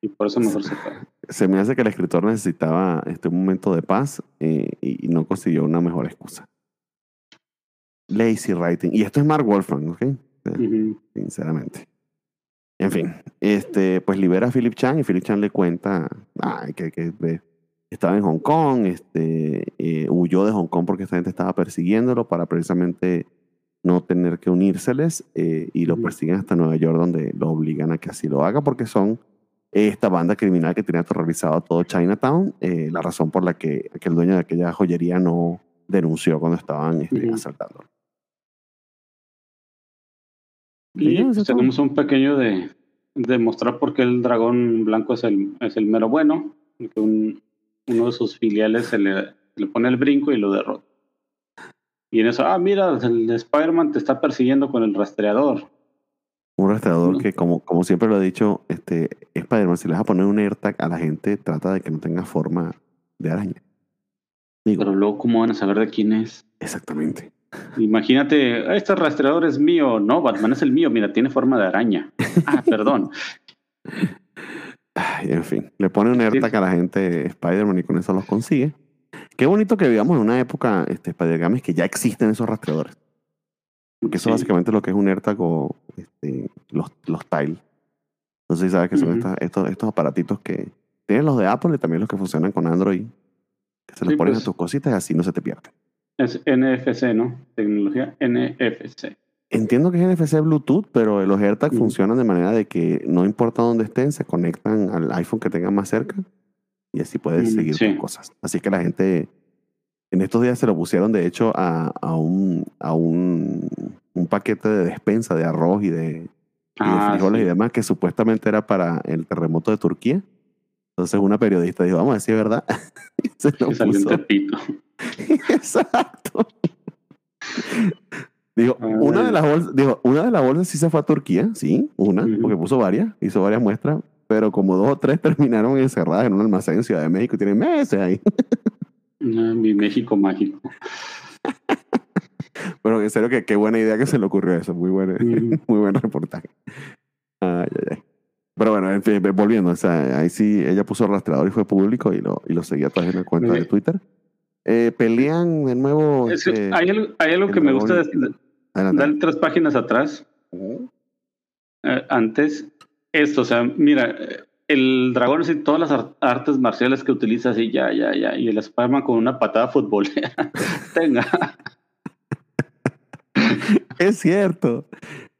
Y por eso mejor se fue. Se me hace que el escritor necesitaba este, momento de paz eh, y, no consiguió una mejor excusa. Lazy writing. Y esto es Mark Wolfram, ¿ok? Ujú. sinceramente. En fin, este, pues libera a Philip Chan y Philip Chan le cuenta ay, que, que estaba en Hong Kong, este, eh, huyó de Hong Kong porque esta gente estaba persiguiéndolo para precisamente no tener que unírseles eh, y lo persiguen hasta Nueva York donde lo obligan a que así lo haga porque son esta banda criminal que tenía aterrorizado a todo Chinatown, eh, la razón por la que, que el dueño de aquella joyería no denunció cuando estaban este, asaltándolo. Y pues, tenemos un pequeño de, de mostrar por qué el dragón blanco es el, es el mero bueno. y Que un- uno de sus filiales se le, pone el brinco y lo derrota. Y en eso, ah, mira, el Spider-Man te está persiguiendo con el rastreador. Un rastreador No. que, como, como siempre lo he dicho, este, Spider-Man, si le vas a poner un AirTag a la gente, trata de que no tenga forma de araña. Digo, Pero luego, ¿cómo van a saber de quién es? exactamente. Imagínate, este rastreador es mío. No, Batman es el mío. Mira, tiene forma de araña. Ah, perdón. Ay, en fin, le pone un AirTag a la gente Spider-Man y con eso los consigue. Qué bonito que vivamos en una época, este, Spider-Games, que ya existen esos rastreadores. Porque eso Sí. básicamente es lo que es un AirTag o este, los, los Tile. No sé si sabes que son estas- estos, estos aparatitos que tienen los de Apple y también los que funcionan con Android. Que se los Sí, pones pues. a tus cositas y así no se te pierden. Es NFC, ¿no? Tecnología NFC. Entiendo que es NFC Bluetooth, pero los AirTags Mm. funcionan de manera de que no importa dónde estén, se conectan al iPhone que tengan más cerca y así puedes Mm, seguir sí. tus cosas. Así que la gente en estos días se lo pusieron de hecho a, a un, a un, un paquete de despensa de arroz y de, y de Ah, frijoles sí. y demás que supuestamente era para el terremoto de Turquía. Entonces una periodista dijo, vamos a decir verdad. Se lo Que salió un puso. Exacto. Digo, Ay. una de las bolsas, digo, una de las bolsas sí se fue a Turquía, sí, una, porque puso varias, hizo varias muestras, pero como dos o tres terminaron encerradas en un almacén en Ciudad de México y tienen meses ahí. Ah, mi México mágico. Pero en serio, que qué buena idea que se le ocurrió eso, muy buen, muy buen reportaje. Ay, ay, ay. Pero bueno, en fin, volviendo, o sea, ahí sí, ella puso rastreador y fue público y lo, y lo seguía todavía en la cuenta de. Twitter. Eh, pelean de nuevo. Este, hay algo, hay algo el que me gusta. de- adelante. Dar tres páginas atrás. eh, antes. Esto, o sea, mira, el dragón y todas las artes marciales que utiliza así, ya, ya, ya, y el Spider-Man con una patada futbolera. Tenga. es cierto.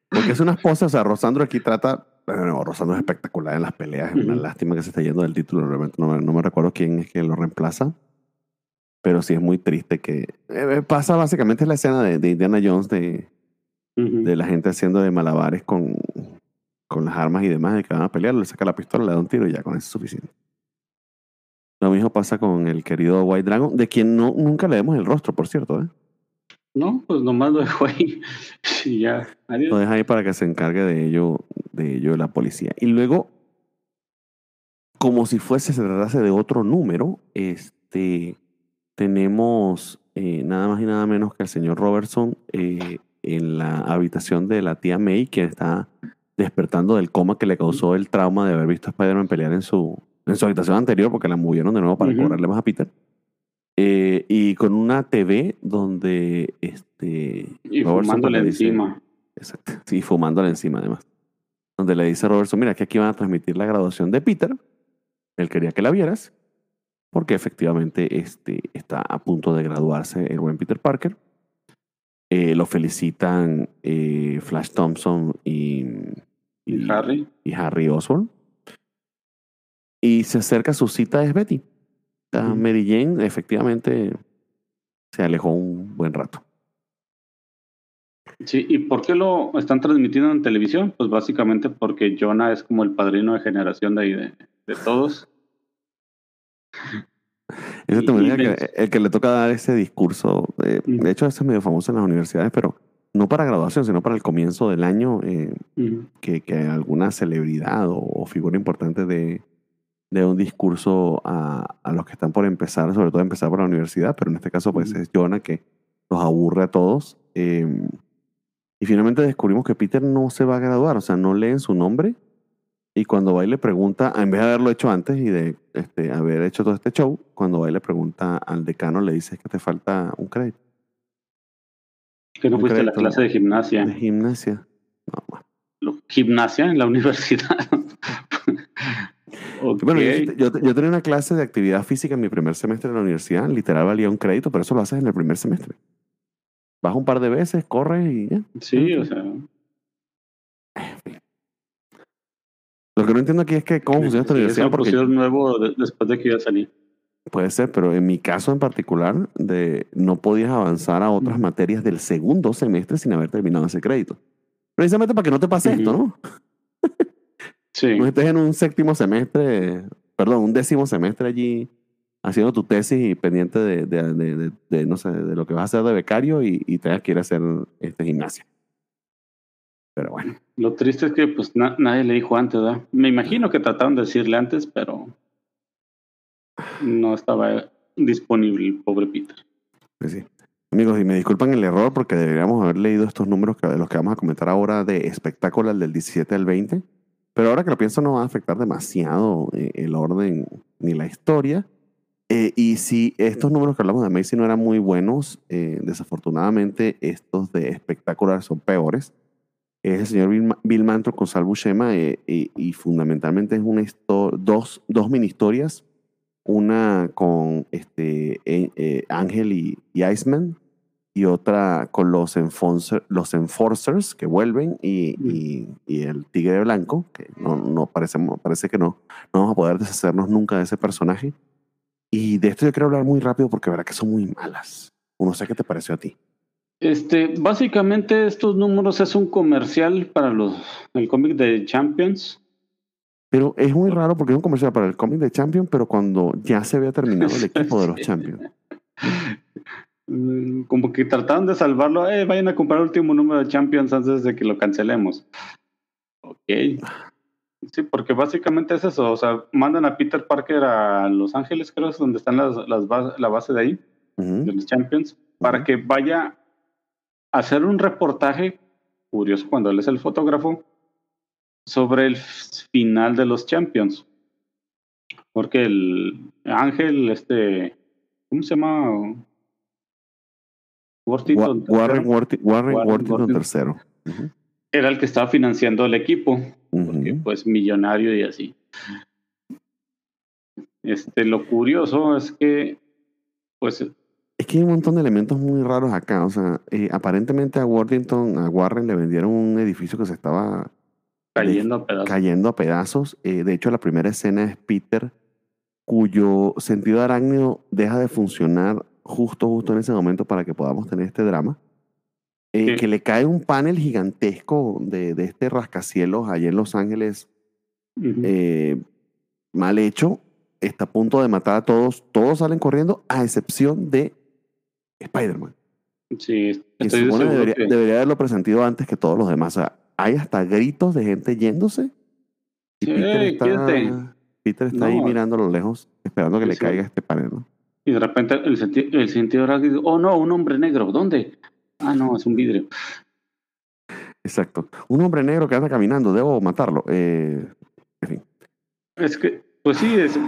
Porque es una esposa, o sea, Rosandro aquí trata, bueno, Rosandro es espectacular en las peleas, es una lástima que se esté yendo del título, realmente no, no, me recuerdo quién es que lo reemplaza, pero sí es muy triste que eh, pasa básicamente la escena de, de Indiana Jones de, de la gente haciendo de malabares con, con las armas y demás, de que van a pelear, le saca la pistola, le da un tiro y ya con eso es suficiente. Lo mismo pasa con el querido White Dragon, de quien no, nunca le vemos el rostro, por cierto. ¿eh? No, pues nomás lo dejo ahí. y ya, Lo deja ahí para que se encargue de ello, de ello la policía. Y luego, como si fuese, se tratase de otro número, este, tenemos eh, nada más y nada menos que el señor Robertson eh, en la habitación de la tía May, quien está despertando del coma que le causó el trauma de haber visto a Spider-Man pelear en su, en su habitación anterior, porque la movieron de nuevo para cobrarle más a Peter. Eh, y con una TV donde este. Y fumándole encima. Exacto. Sí, fumándole encima además. Donde le dice a Robertson: Mira, que aquí van a transmitir la graduación de Peter. Él quería que la vieras. Porque efectivamente este, está a punto de graduarse el buen Peter Parker. Eh, lo felicitan eh, Flash Thompson y, y, Harry. Y Harry Osborn. Y se acerca a su cita, es Betty. Mary Jane efectivamente se alejó un buen rato. Sí, ¿y por qué lo están transmitiendo en televisión? Pues básicamente porque Jonah es como el padrino de generación de ahí de, de todos. Ese que el que le toca dar ese discurso, eh, de hecho, ese es medio famoso en las universidades, pero no para graduación, sino para el comienzo del año, eh, que, que, alguna celebridad o, figura importante de, de un discurso a, a, los que están por empezar, sobre todo empezar por la universidad, pero en este caso pues es Jonah que los aburre a todos. Em, y finalmente descubrimos que Peter no se va a graduar, o sea, no leen su nombre y cuando va y le pregunta, en vez de haberlo hecho antes y de este, haber hecho todo este show, cuando va y le pregunta al decano, le dice que te falta un crédito. Que no fuiste a la clase de gimnasia. De gimnasia. No, bueno. Gimnasia en la universidad. Bueno, yo, yo, tenía una clase de actividad física en mi primer semestre de la universidad, literal valía un crédito, pero eso lo haces en el primer semestre. Vas un par de veces, corres y ya. Sí, o sea. Lo que no entiendo aquí es que cómo funciona esta universidad. Porque nuevo después de que a salir. Puede ser, pero en mi caso en particular, de, no podías avanzar a otras materias del segundo semestre sin haber terminado ese crédito. Precisamente para que no te pase esto, ¿no? Sí. No estés en un séptimo semestre, perdón, un décimo semestre allí haciendo tu tesis y pendiente de, de, de, no sé, de lo que vas a hacer de becario y, y tengas que ir a hacer este gimnasia. Pero bueno. Lo triste es que pues nadie le dijo antes, ¿verdad? Me imagino que trataron de decirle antes, pero no estaba disponible el pobre Peter. Pues sí. Amigos, y me disculpan el error porque deberíamos haber leído estos números de los que vamos a comentar ahora de espectáculo del 17 al 20. Pero ahora que lo pienso no va a afectar demasiado eh, el orden ni la historia. Eh, y si estos números que hablamos de Macy no eran muy buenos, eh, desafortunadamente estos de espectacular son peores es el señor Bill, Mantro con Sal Buscema eh, y, fundamentalmente es una dos, dos mini historias, una con este, eh, Ángel y, Iceman y otra con los, los Enforcers que vuelven y, y, el Tigre Blanco, que no, no parece, parece que no, no vamos a poder deshacernos nunca de ese personaje. Y de esto yo quiero hablar muy rápido porque verá que son muy malas. No sé qué te pareció a ti. Este, básicamente estos números es un comercial para los el cómic de Champions. Pero es muy raro porque es un comercial para el cómic de Champions, pero cuando ya se había terminado el equipo de los Champions. Mm, como que trataron de salvarlo, eh, vayan a comprar el último número de Champions antes de que lo cancelemos. Ok. Sí, porque básicamente es eso, o sea, mandan a Peter Parker a Los Ángeles, creo es donde están las, las la base de ahí, de los Champions, para que vaya hacer un reportaje, curioso cuando él es el fotógrafo, sobre el final de los Champions. Porque el Ángel, este, ¿cómo se llama? Warren, Warren, tercero. Era el que estaba financiando el equipo, porque pues millonario y así. Este, lo curioso es que, pues, Es que hay un montón de elementos muy raros acá. O sea, eh, aparentemente a Worthington, a Warren le vendieron un edificio que se estaba cayendo a pedazos. cayendo a pedazos. Eh, de hecho, la primera escena es Peter, cuyo sentido arácnido deja de funcionar justo, justo en ese momento para que podamos tener este drama. Eh, Sí. Que le cae un panel gigantesco de, de este rascacielos allá en Los Ángeles, mal hecho. Está a punto de matar a todos. Todos salen corriendo, a excepción de Spider-Man. sí, estoy supone debería, que- debería haberlo presentido antes que todos los demás. O sea, hay hasta gritos de gente yéndose. Y Sí, Peter "Ey, está, quédate". Peter está ahí mirando a lo lejos, esperando que Sí, le sí. caiga este panel. ¿no? Y de repente el, senti- el sentido oh no, un hombre negro, ¿dónde? Ah, no, es un vidrio. Exacto. Un hombre negro que anda caminando, debo matarlo. Eh, en fin. Es que, pues sí, es,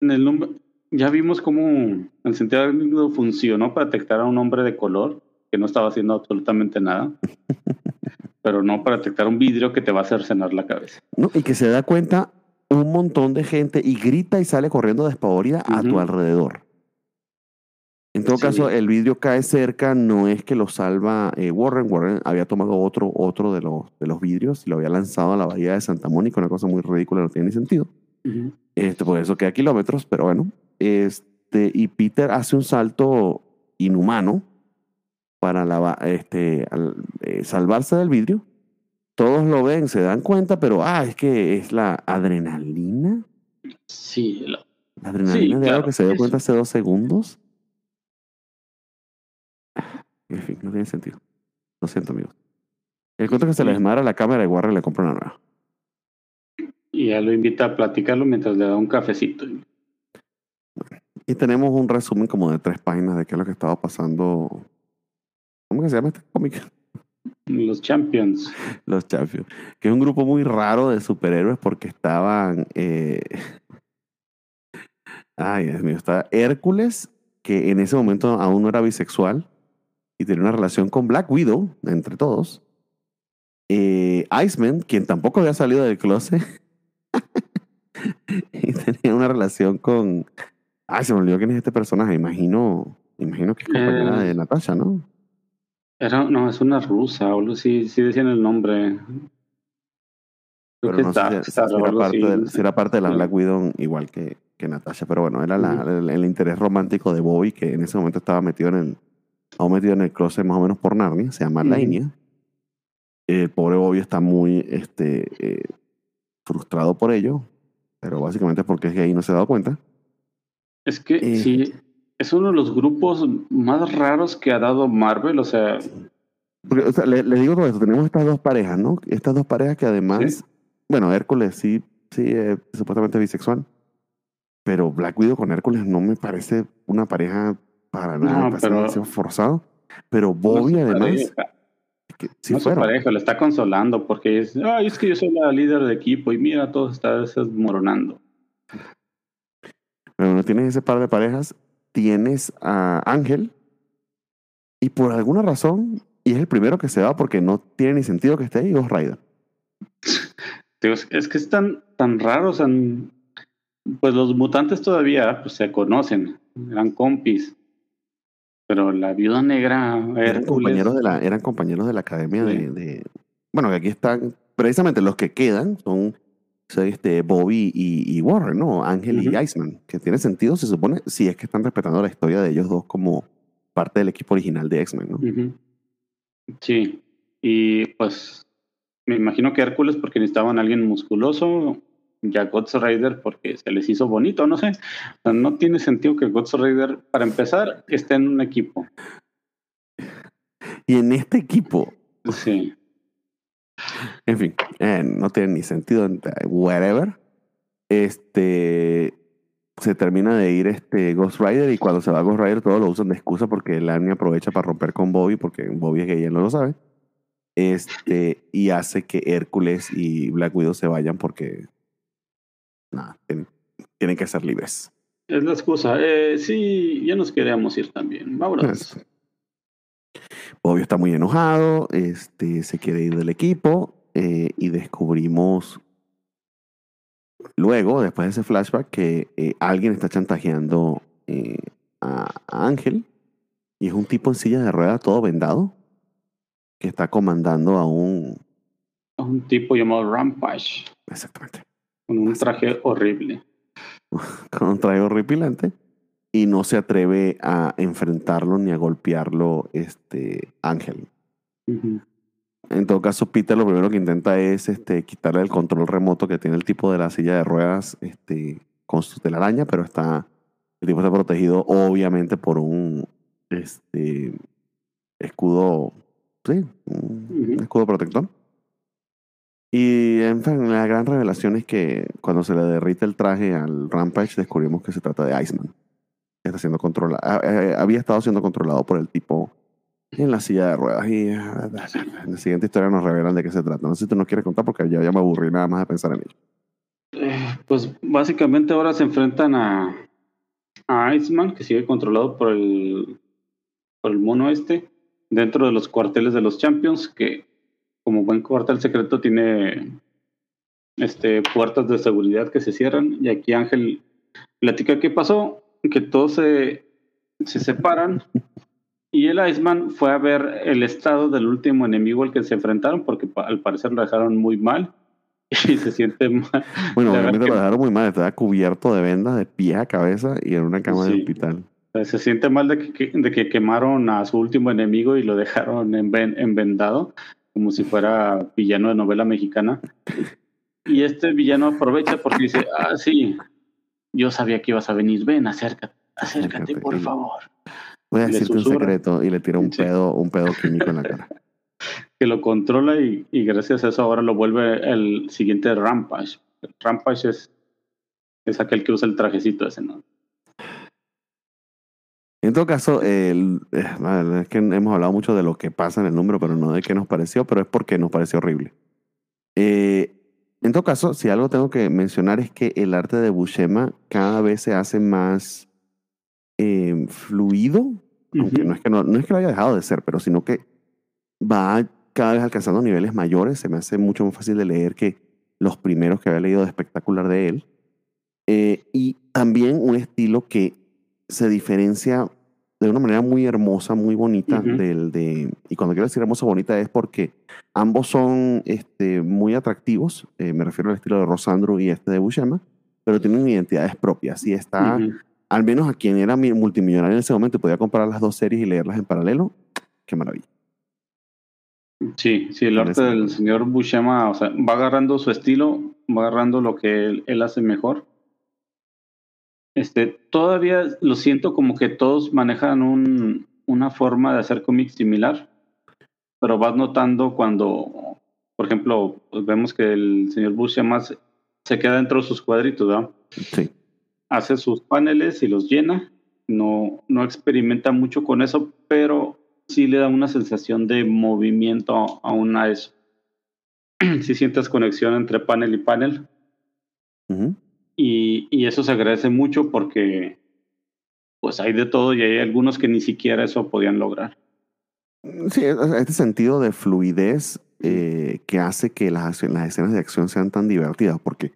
en el nombre, ya vimos cómo el sentido arácnido funcionó para detectar a un hombre de color que no estaba haciendo absolutamente nada, pero no para detectar un vidrio que te va a hacer cenar la cabeza. ¿No? Y que se da cuenta un montón de gente y grita y sale corriendo despavorida a tu alrededor. En todo Sí. caso, el vidrio cae cerca, no es que lo salva eh, Warren. Warren había tomado otro, otro de, los, de los vidrios y lo había lanzado a la bahía de Santa Mónica, una cosa muy ridícula, no tiene ni sentido. Este, por eso queda kilómetros, pero bueno. Este, y Peter hace un salto inhumano para la, este, al- eh, salvarse del vidrio. Todos lo ven, se dan cuenta, pero ah, es que es la adrenalina. Sí, la- La adrenalina de claro, algo que se dio cuenta hace dos segundos. En fin, no tiene sentido. Lo siento, amigos. El cuento que se le desmadra la cámara y Warren le compra una nueva. y ya lo invita a platicarlo mientras le da un cafecito. Y tenemos un resumen como de tres páginas de qué es lo que estaba pasando. ¿Cómo que se llama este cómic? Los Champions. Los Champions. Que es un grupo muy raro de superhéroes porque estaban. eh, Ay, Dios mío. Está Hércules, que en ese momento aún no era bisexual y tenía una relación con Black Widow, entre todos. Eh, Iceman, quien tampoco había salido del closet. y tenía una relación con. Ay, se me olvidó quién es este personaje. Imagino, imagino que es compañera Eh, de Natasha, ¿no? Era, no, es una rusa, o así, sí decían el nombre. Creo Pero que no está, si, si era parte de, no si sé. era parte de la Sí. Black Widow igual que, que Natasha. Pero bueno, era la- el, el interés romántico de Bobby, que en ese momento estaba metido en el, aún metido en el closet más o menos por Narnia, se llama Ujú. Lainia. El pobre Bobby está muy este, eh, frustrado por ello, pero básicamente porque es gay y no se ha dado cuenta. Es que Eh. sí, es uno de los grupos más raros que ha dado Marvel, o sea, Porque, o sea, le, le digo todo esto, tenemos estas dos parejas, ¿no? Estas dos parejas que además, Sí. bueno, Hércules sí, sí, es supuestamente bisexual, pero Black Widow con Hércules no me parece una pareja para nada, No, me parece forzado. Pero Bobby además, pareja, es que si no su pareja, lo está consolando porque es, ay, es que yo soy la líder de equipo y mira, todo está desmoronando. Pero no tienes ese par de parejas, tienes a Ángel y por alguna razón, y es el primero que se va porque no tiene ni sentido que esté ahí, Ghost Rider. Es, que es tan, tan raro, o sea, pues los mutantes todavía pues, se conocen, eran compis, pero la viuda negra, Eran compañeros de la, eran compañeros de la academia Sí. de, de- Bueno, que aquí están. Precisamente los que quedan son, este, Bobby y, y Warren, ¿no? Ángel y. Iceman. Que tiene sentido, se supone, si es que están respetando la historia de ellos dos como parte del equipo original de X-Men, ¿no? Sí, y pues me imagino que Hércules porque necesitaban a alguien musculoso, ya Ghost Rider porque se les hizo bonito, no sé. O sea, no tiene sentido que Ghost Rider, para empezar, esté en un equipo. Y en este equipo, Sí, en fin, eh, no tiene ni sentido, whatever. Este. Se termina de ir este Ghost Rider y cuando se va Ghost Rider todos lo usan de excusa porque Lani aprovecha para romper con Bobby porque Bobby es y él no lo sabe. Este, y hace que Hércules y Black Widow se vayan porque nada, tienen, tienen que ser libres. es la excusa. Eh, sí, ya nos queríamos ir también. Vámonos. Bobby está muy enojado, este, se quiere ir del equipo eh, y descubrimos luego, después de ese flashback, que eh, alguien está chantajeando eh, a, a Ángel y es un tipo en silla de ruedas todo vendado que está comandando a un... Un tipo llamado Rampage, Exactamente. con un traje horrible. Con un traje horripilante y no se atreve a enfrentarlo ni a golpearlo este Ángel. En todo caso, Peter lo primero que intenta es este, quitarle el control remoto que tiene el tipo de la silla de ruedas este, con su telaraña, pero está, el tipo está protegido obviamente por un este, escudo, sí, un escudo protector. Y en fin, la gran revelación es que cuando se le derrite el traje al Rampage, descubrimos que se trata de Iceman. Está siendo controlado, había estado siendo controlado por el tipo en la silla de ruedas. Y ah, en la siguiente historia nos revelan de qué se trata. No sé si tú nos quieres contar porque ya, me aburrí nada más de pensar en ello. Eh, Pues básicamente ahora se enfrentan a, a Iceman, que sigue controlado por el, por el mono este, dentro de los cuarteles de los Champions, que como buen cuartel secreto tiene este, puertas de seguridad que se cierran. Y aquí Ángel platica qué pasó, que todos se, se separan. Y el Iceman fue a ver el estado del último enemigo al que se enfrentaron, porque al parecer lo dejaron muy mal. Y se siente mal. Bueno, obviamente que- lo dejaron muy mal. Estaba cubierto de vendas de pies a cabeza y en una cama de hospital. Se siente mal de que, de que quemaron a su último enemigo y lo dejaron enven- envendado, como si fuera villano de novela mexicana. Y este villano aprovecha porque dice, ah, sí, yo sabía que ibas a venir, ven, acércate, acércate, Acércate. por favor. Voy a Le decirte un susurra. secreto y le tira un Sí. pedo, un pedo químico en la cara. Que lo controla y, y gracias a eso ahora lo vuelve el siguiente Rampage. Rampage es, es aquel que usa el trajecito ese, ¿no? En todo caso, el- eh, es que hemos hablado mucho de lo que pasa en el número, pero no de qué nos pareció, pero es porque nos pareció horrible. Eh, en todo caso, si algo tengo que mencionar es que el arte de Buscema cada vez se hace más eh, fluido, aunque no es, que no, no es que lo haya dejado de ser, pero sino que va cada vez alcanzando niveles mayores. Se me hace mucho más fácil de leer que los primeros que había leído de espectacular de él. Eh, y también un estilo que se diferencia de una manera muy hermosa, muy bonita del de... Y cuando quiero decir hermosa, bonita es porque ambos son este, muy atractivos. eh, me refiero al estilo de Rosandro y este de Buscema, pero tienen identidades propias. Y está, al menos a quien era mi- multimillonario en ese momento podía comprar las dos series y leerlas en paralelo, qué maravilla. Sí, sí, el arte del señor Buscema, o sea, va agarrando su estilo, va agarrando lo que él, él hace mejor. Este, todavía lo siento como que todos manejan un, una forma de hacer cómics similar, pero vas notando cuando, por ejemplo, vemos que el señor Buscema se, se queda dentro de sus cuadritos, ¿verdad? Sí. hace sus paneles y los llena. No, no experimenta mucho con eso, pero sí le da una sensación de movimiento aún a eso. Si sientes conexión entre panel y panel. Ujú. Y, y eso se agradece mucho porque pues hay de todo y hay algunos que ni siquiera eso podían lograr. Sí, o sea, este sentido de fluidez eh, que hace que las, las escenas de acción sean tan divertidas, porque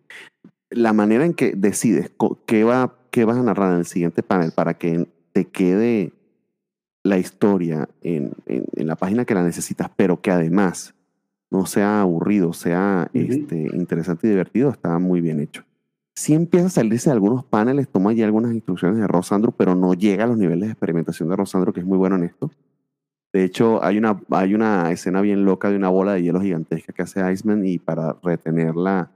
la manera en que decides qué, va, qué vas a narrar en el siguiente panel para que te quede la historia en, en- en la página que la necesitas, pero que además no sea aburrido, sea este, interesante y divertido, está muy bien hecho. Sí empieza a salirse de algunos paneles, toma ya algunas instrucciones de Rosandro, pero no llega a los niveles de experimentación de Rosandro, que es muy bueno en esto. De hecho, hay una, hay una escena bien loca de una bola de hielo gigantesca que hace Iceman y para retenerla,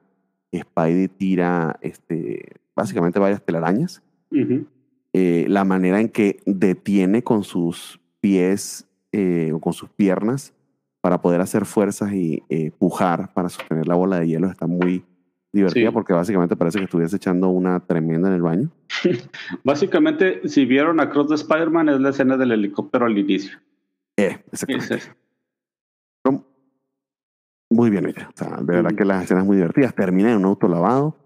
Spidey tira este, básicamente varias telarañas. Eh, la manera en que detiene con sus pies eh, o con sus piernas para poder hacer fuerzas y eh, pujar para sostener la bola de hielo está muy divertida Sí. porque básicamente parece que estuviese echando una tremenda en el baño. Básicamente, si vieron a Cross de Spider-Man, es la escena del helicóptero al inicio. Eh, exactamente. Es. Muy bien hecha. O sea, de verdad que las escenas muy divertidas. Termina en un auto lavado.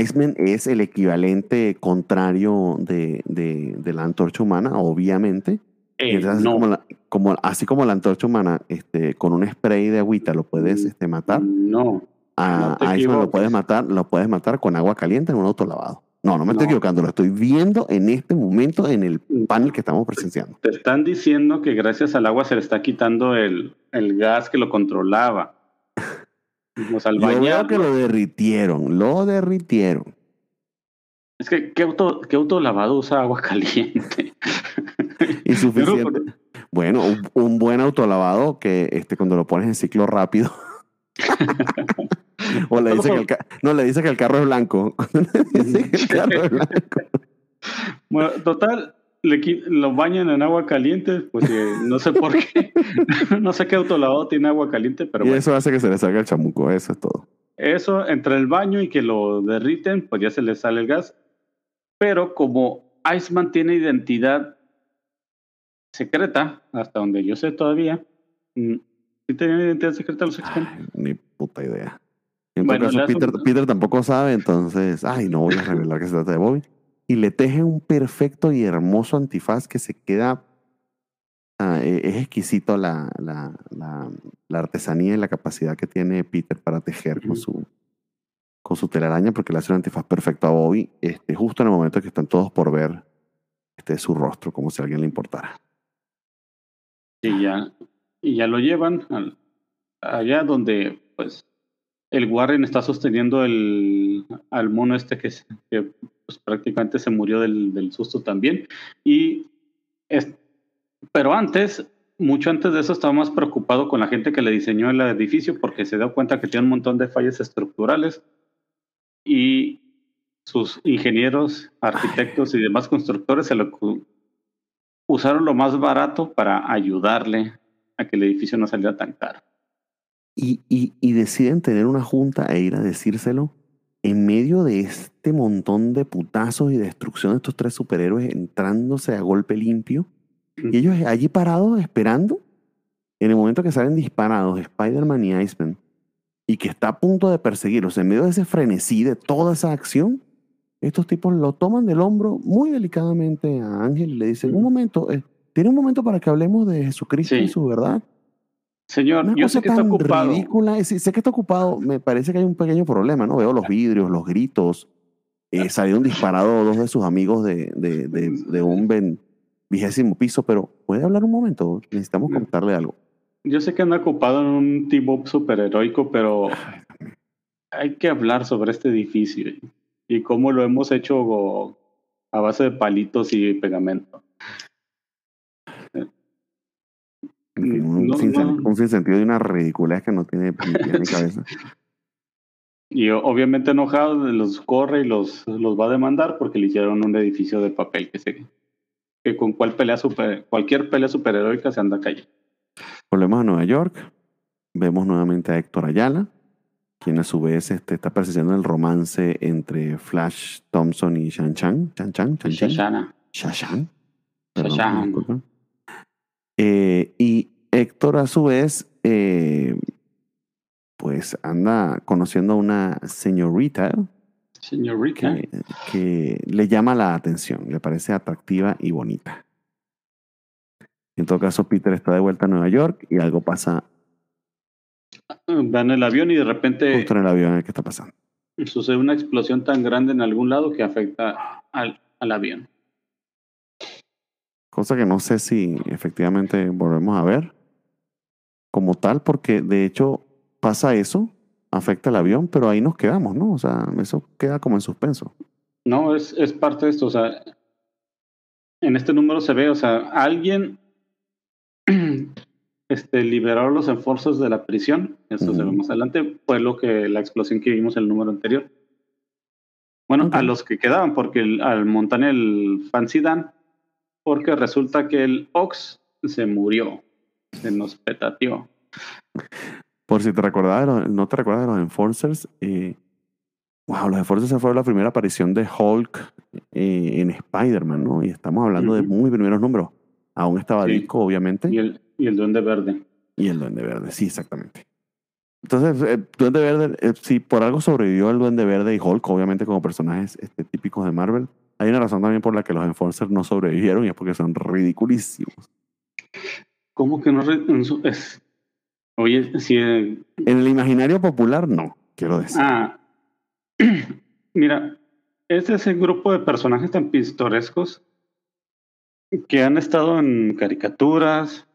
Iceman es el equivalente contrario de, de, de la antorcha humana, obviamente. Y Eh, así, como la, como, así como la antorcha humana, este, con un spray de agüita lo puedes Mm. este, matar. no. A Iceman lo puedes matar, lo puedes matar con agua caliente en un auto lavado. No, no me estoy equivocando, lo estoy viendo en este momento en el panel que estamos presenciando. Te están diciendo que gracias al agua se le está quitando el, el gas que lo controlaba. al Yo veo que lo derritieron, lo derritieron. Es que, ¿qué auto, qué auto lavado usa agua caliente? Insuficiente. Bueno, un, un, buen autolavado que este, cuando lo pones en ciclo rápido. o le dice que el no, le dice que el carro es blanco. Bueno, total, le, lo bañan en agua caliente, pues no sé por qué. no sé qué autolavado tiene agua caliente, pero y eso hace que se le salga el chamuco, eso es todo. Eso, entre el baño y que lo derriten, pues ya se le sale el gas. Pero como Iceman tiene identidad secreta, hasta donde yo sé todavía. Mm, ¿Sí tenía identidad secreta los x Ni puta idea. En bueno, caso, Peter, Peter, tampoco sabe, entonces, ay, no voy a revelar que se trata de Bobby. Y le teje un perfecto y hermoso antifaz que se queda. Ah, e, es exquisito la, la, la, la, artesanía y la capacidad que tiene Peter para tejer con su con su telaraña, porque le hace un antifaz perfecto a Bobby, este, justo en el momento que están todos por ver este, su rostro, como si a alguien le importara. Y ya, y ya lo llevan allá donde pues el Warren está sosteniendo al mono este que pues, prácticamente se murió del, del susto también. Y es, pero antes, mucho antes de eso, estaba más preocupado con la gente que le diseñó el edificio porque se dio cuenta que tiene un montón de fallas estructurales y sus ingenieros, arquitectos y demás constructores se lo usaron lo más barato para ayudarle a que el edificio no saliera tan caro. Y, y, y, deciden tener una junta e ir a decírselo en medio de este montón de putazos y destrucción de estos tres superhéroes entrándose a golpe limpio. Y ellos allí parados esperando, en el momento que salen disparados Spider-Man y Iceman, y que está a punto de perseguirlos, en medio de ese frenesí, de toda esa acción, estos tipos lo toman del hombro muy delicadamente a Ángel y le dicen, un momento, eh, tiene un momento para que hablemos de Jesucristo y su verdad. Señor, yo sé que está ocupado. Ridícula, sé que está ocupado, me parece que hay un pequeño problema, ¿no? Veo los vidrios, los gritos. Eh, salieron disparados dos de sus amigos de, de, de, un vigésimo piso, pero ¿puede hablar un momento? Necesitamos contarle algo. Yo sé que anda ocupado en un team-up superheroico, pero hay que hablar sobre este edificio y cómo lo hemos hecho a base de palitos y pegamento. Un, sin, sinsentido y una ridiculez que no tiene ni cabeza. Y obviamente enojado los corre y los, los va a demandar porque le hicieron un edificio de papel que se que con cual pelea super, cualquier pelea superheroica se anda cayendo. Volvemos a Nueva York. Vemos nuevamente a Héctor Ayala, quien a su vez este, está persiguiendo el romance entre Flash Thompson y Shan Chan. Chan Chan, Chan Shashana. Shashan. Shashan. Eh, y Héctor a su vez, eh, pues anda conociendo a una señorita. Señorita. Que, le llama la atención, le parece atractiva y bonita. En todo caso, Peter está de vuelta a Nueva York y algo pasa. Va en el avión y de repente. Justo en el avión, ¿qué está pasando? Sucede una explosión tan grande en algún lado que afecta al, al avión. Cosa que no sé si efectivamente volvemos a ver como tal, porque de hecho pasa eso, afecta el avión, pero ahí nos quedamos, ¿no? O sea, eso queda como en suspenso. No, es, es parte de esto, o sea, en este número se ve, o sea, alguien este, liberó los esfuerzos de la prisión, esto se ve más adelante, fue lo que la explosión que vimos en el número anterior. Bueno, a los que quedaban, porque al montar el Fancy Dan, porque resulta que el Ox se murió, se nos petateó. Por si te recordabas, no te recuerdas de los Enforcers, eh, wow, los Enforcers fue la primera aparición de Hulk eh, en Spider-Man, ¿no? Y estamos hablando de muy primeros números. Aún estaba Disco, obviamente. Y el, y el Duende Verde. Y el Duende Verde, sí, exactamente. Entonces, el eh, Duende Verde, eh, sí, por algo sobrevivió el Duende Verde y Hulk, obviamente como personajes este, típicos de Marvel. Hay una razón también por la que los Enforcers no sobrevivieron y es porque son ridiculísimos. ¿Cómo que no? Es... Oye, si. En el imaginario popular, no. quiero decir. Ah, mira, es ese grupo de personajes tan pintorescos que han estado en caricaturas,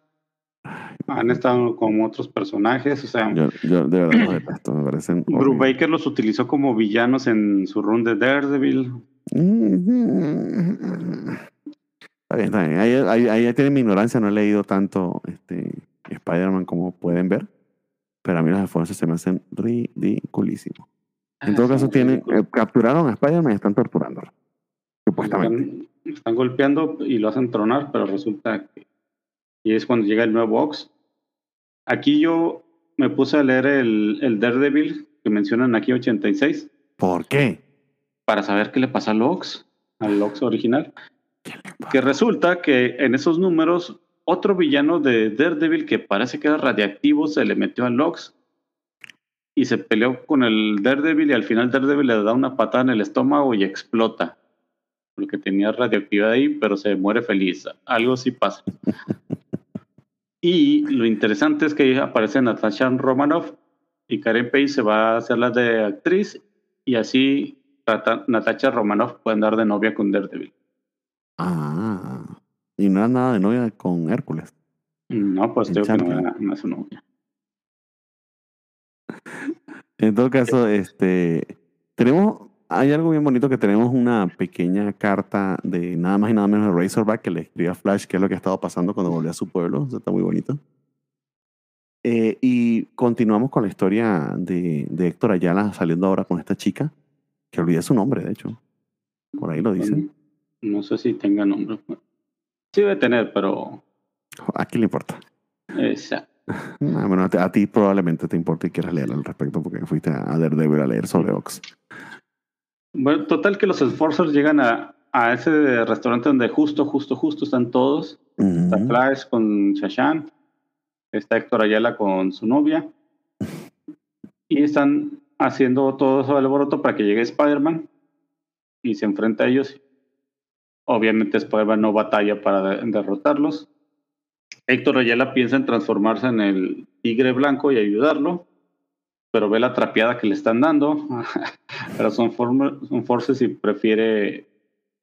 han estado como otros personajes, o sea, Yo, yo de verdad los detesto, me parecen. horribles. Brubaker los utilizó como villanos en su run de Daredevil. Está bien, está bien. Ahí, ahí, ahí tiene mi ignorancia, no he leído tanto este, Spider-Man como pueden ver. Pero a mí los esfuerzos se me hacen ridiculísimos. En todo Ah, caso, tienen, eh, capturaron a Spider-Man y están torturándolo. Supuestamente. Están, están golpeando y lo hacen tronar, pero resulta que. Y es cuando llega el nuevo Ox. Aquí yo me puse a leer el, el Daredevil que mencionan aquí 86 ¿Por qué? Para saber qué le pasa al Ox, al Ox original. Que resulta que en esos números, otro villano de Daredevil que parece que era radiactivo se le metió al Ox y se peleó con el Daredevil y al final Daredevil le da una patada en el estómago y explota. Porque tenía radioactividad ahí, pero se muere feliz. Algo sí pasa. Y lo interesante es que ahí aparece Natasha Romanoff y Karen Page se va a hacer la de actriz y así Nata- Natasha Romanoff puede andar de novia con Daredevil. Ah. Y no era nada de novia con Hércules. No, pues digo que no, era- no es su novia. En todo caso, este tenemos, hay algo bien bonito que tenemos una pequeña carta de nada más y nada menos de Razorback que le escribe a Flash qué es lo que ha estado pasando cuando volvió a su pueblo. Eso está muy bonito. Eh, y continuamos con la historia de, de Héctor Ayala saliendo ahora con esta chica, que olvidé su nombre, de hecho. Por ahí lo dicen. No sé si tenga nombre. Sí debe tener, pero ¿A quién le importa? esa. Ah, bueno, a ti- probablemente te importe y quieras leer al respecto porque fuiste a Daredevil a leer sobre Ox. Bueno, total que los Enforcers llegan a, a ese restaurante donde justo, justo, justo están todos. Está Ujú. Flash con Shashan, está Héctor Ayala con su novia. Y están haciendo todo eso alboroto para que llegue Spider-Man y se enfrenta a ellos. Obviamente Spider-Man no batalla para de- derrotarlos. Héctor Ayala piensa en transformarse en el tigre blanco y ayudarlo, pero ve la trapeada que le están dando. pero son, forces y prefiere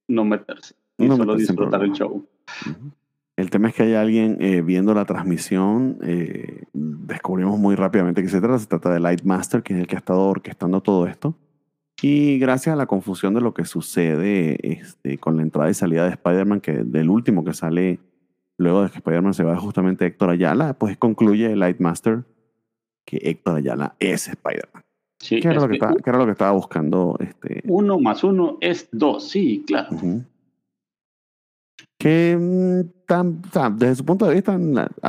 no meterse y No solo meterse disfrutar el show. El tema es que hay alguien eh, viendo la transmisión. eh, descubrimos muy rápidamente que se trata. Se trata de Lightmaster, que es el que ha estado orquestando todo esto. Y gracias a la confusión de lo que sucede este, con la entrada y salida de Spider-Man, que del último que sale luego de que Spider-Man se va justamente Héctor Ayala, pues concluye Lightmaster que Héctor Ayala es Spider-Man. Sí, ¿Qué es que que qué era lo que estaba buscando este, uno más uno es dos, sí, claro. Ujú. Que mm, tan- desde su punto de vista, al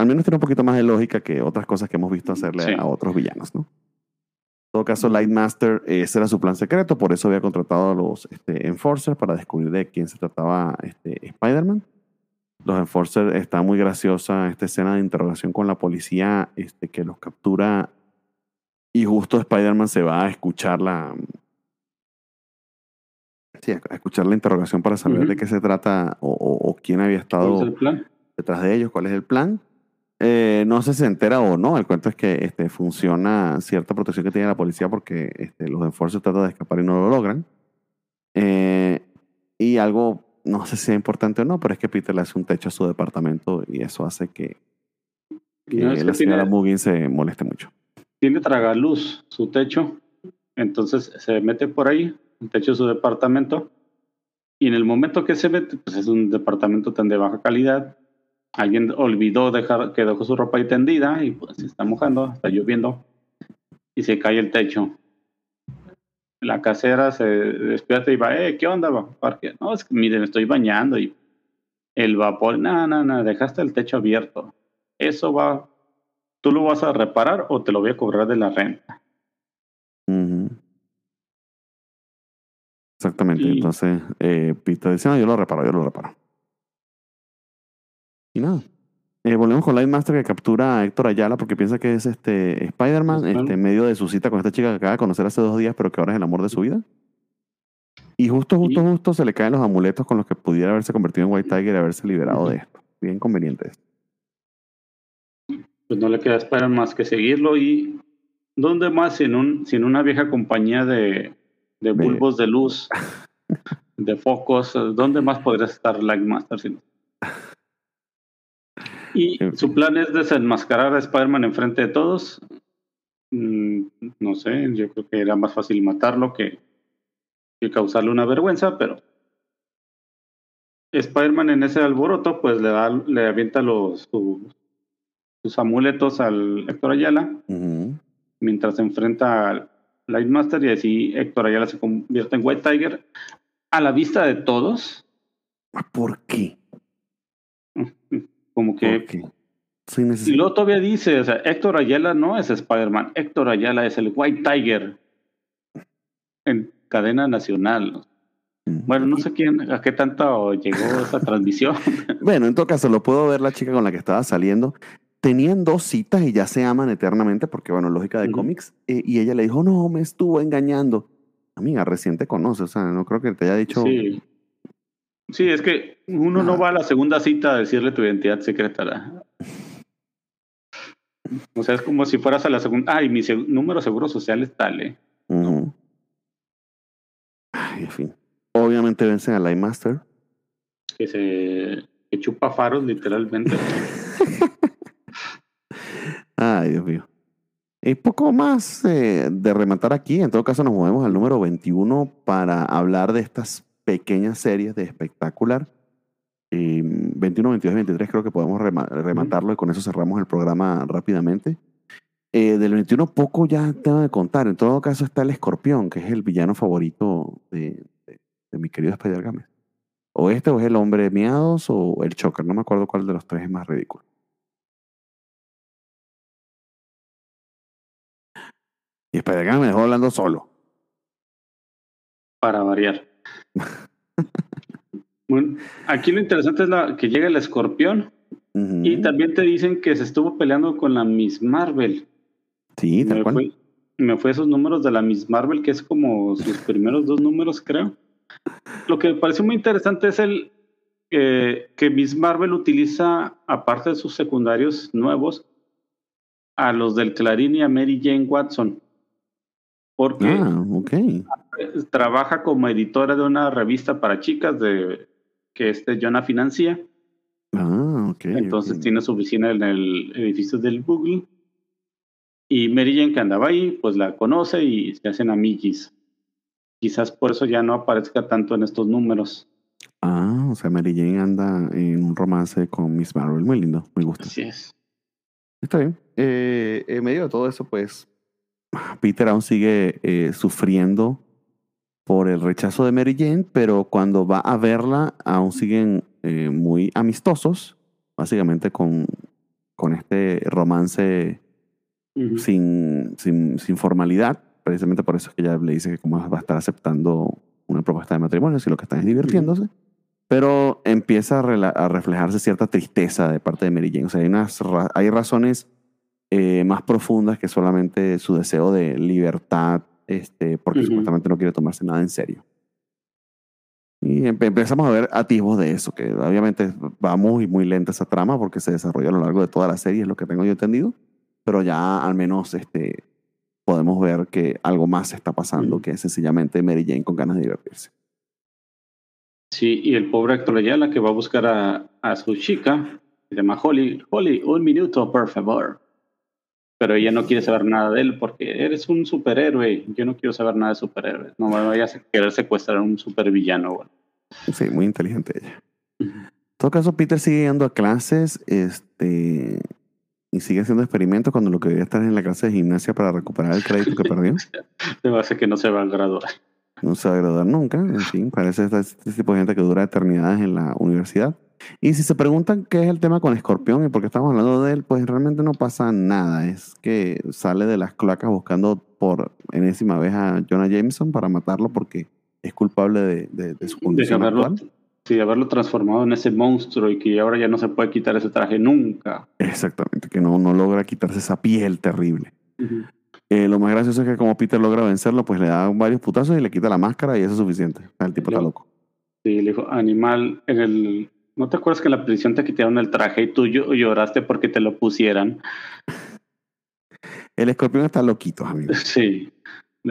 menos tiene un poquito más de lógica que otras cosas que hemos visto hacerle Sí. a otros villanos, ¿no? En todo caso, Lightmaster, ese era su plan secreto, por eso había contratado a los este, Enforcers para descubrir de quién se trataba este, Spider-Man. Los Enforcers, está muy graciosa esta escena de interrogación con la policía este, que los captura y justo Spider-Man se va a escuchar la, Sí, a escuchar la interrogación para saber Ujú. de qué se trata o, o- o quién había ¿Cuál es estado plan? detrás de ellos, cuál es el plan. Eh, no sé si se entera o no. El cuento es que este, funciona cierta protección que tiene la policía porque este, los enforcers tratan de escapar y no lo logran. Eh, y algo, no sé si es importante o no, pero es que Peter le hace un techo a su departamento y eso hace que, que No, es la señora tiene- Muggin se moleste mucho. tiene tragaluz su techo, entonces se mete por ahí, el techo de su departamento, y en el momento que se mete, pues es un departamento tan de baja calidad, alguien olvidó dejar que dejó su ropa ahí tendida y pues se está mojando, está lloviendo, y se cae el techo. La casera se despierta y va, eh, ¿qué onda? Parque? No, es que miren, estoy bañando y el vapor, no, no, no, dejaste el techo abierto. Eso va, ¿tú lo vas a reparar o te lo voy a cobrar de la renta? Ujú. Exactamente. Entonces, eh, Peter dice, no, yo lo reparo, yo lo reparo. Y nada. Eh, volvemos con Lightmaster que captura a Héctor Ayala porque piensa que es este Spider-Man, Ujú. este, en medio de su cita con esta chica que acaba de conocer hace dos días, pero que ahora es el amor de su vida. Y justo, justo, justo se le caen los amuletos con los que pudiera haberse convertido en White Tiger y haberse liberado de esto. Bien conveniente. esto. Pues no le queda esperar más que seguirlo y ¿dónde más si en, un, si en una vieja compañía de, de bulbos de luz, de focos, dónde más podrías estar Lightmaster? Si no? Y su plan es desenmascarar a Spider-Man enfrente de todos. Mm, no sé, yo creo que era más fácil matarlo que, que causarle una vergüenza, pero Spider-Man en ese alboroto, pues le da, le avienta los sus, amuletos al Héctor Ayala, mientras se enfrenta al Lightmaster y así Héctor Ayala se convierte en White Tiger a la vista de todos. ¿Por qué? Como que. y luego todavía dice, o sea, Héctor Ayala no es Spider-Man, Héctor Ayala es el White Tiger en cadena nacional. Bueno, no sé quién, a qué tanto llegó esa transmisión. bueno, en todo caso, lo puedo ver la chica con la que estaba saliendo. Tenían dos citas y ya se aman eternamente, porque, bueno, lógica de cómics. Eh, y ella le dijo, no, me estuvo engañando. Amiga, recién te conoce, o sea, no creo que te haya dicho. Sí, sí es que uno no va a la segunda cita a decirle tu identidad secreta. O sea, es como si fueras a la segunda. Ay, mi número seguro social es tal, ¿eh? Ay, en fin. Obviamente vencen a Light Master. Que se que chupa faros, literalmente. Ay, Dios mío. Y poco más eh, de rematar aquí. En todo caso, nos movemos al número 21 para hablar de estas pequeñas series de espectacular. 21, 22 23 creo que podemos rematarlo y con eso cerramos el programa rápidamente. Eh, del 21 poco ya tengo de contar. En todo caso está el escorpión, que es el villano favorito de, de mi querido Spider Games. O este o es el hombre miados o el choker. No me acuerdo cuál de los tres es más ridículo. Y Spider-Man me dejó hablando solo. Para variar. bueno, aquí lo interesante es la, que llega el escorpión. Y también te dicen que se estuvo peleando con la Miss Marvel. Sí, tal me cual. Fue, me fue esos números de la Miss Marvel, que es como sus primeros dos números, creo. Lo que me pareció muy interesante es el eh, que Miss Marvel utiliza, aparte de sus secundarios nuevos, a los del Clarín y a Mary Jane Watson. Porque ah, trabaja como editora de una revista para chicas de que este Jonah financia. Ah, Entonces tiene su oficina en el edificio del Google. Y Mary Jane que andaba ahí, pues la conoce y se hacen amiguis quizás por eso ya no aparezca tanto en estos números. Ah, o sea, Mary Jane anda en un romance con Miss Marvel. Muy lindo, me gusta. Así es. Está bien. Eh, en medio de todo eso, pues, Peter aún sigue eh, sufriendo por el rechazo de Mary Jane, pero cuando va a verla, aún siguen eh, muy amistosos, básicamente con, con este romance sin, sin, sin formalidad precisamente por eso es que ella le dice que como va a estar aceptando una propuesta de matrimonio, si lo que están es divirtiéndose. Pero empieza a, reflejarse cierta tristeza de parte de Mary Jane. O sea, hay, unas hay razones eh, más profundas que solamente su deseo de libertad, este, porque supuestamente no quiere tomarse nada en serio. Y empezamos a ver atisbos de eso, que obviamente va muy, muy lenta esa trama porque se desarrolla a lo largo de toda la serie, es lo que tengo yo entendido. Pero ya al menos este, podemos ver que algo más está pasando, que es sencillamente Mary Jane con ganas de divertirse. Sí, y el pobre actor la que va a buscar a, a su chica, se llama Holly, Holly, un minuto, por favor. Pero ella no quiere saber nada de él porque eres un superhéroe. Yo no quiero saber nada de superhéroes. No me vayas a querer secuestrar a un supervillano. Sí, muy inteligente ella. En todo caso, Peter sigue yendo a clases. Este, y sigue haciendo experimentos cuando lo que debería estar en la clase de gimnasia para recuperar el crédito que perdió. Me parece que no se va a graduar. No se va a graduar nunca, en fin, parece este, este, tipo de gente que dura eternidades en la universidad. Y si se preguntan qué es el tema con Escorpión y por qué estamos hablando de él, pues realmente no pasa nada. Es que sale de las cloacas buscando por enésima vez a Jonah Jameson para matarlo porque es culpable de, de, su condición actual. Sí, haberlo transformado en ese monstruo y que ahora ya no se puede quitar ese traje nunca. Exactamente, que no, no logra quitarse esa piel terrible. Eh, lo más gracioso es que como Peter logra vencerlo, pues le da varios putazos y le quita la máscara y eso es suficiente. El tipo está loco. Sí, le dijo, animal, en el... ¿No te acuerdas que en la prisión te quitaron el traje y tú lloraste porque te lo pusieran? El escorpión está loquito, amigo. Sí.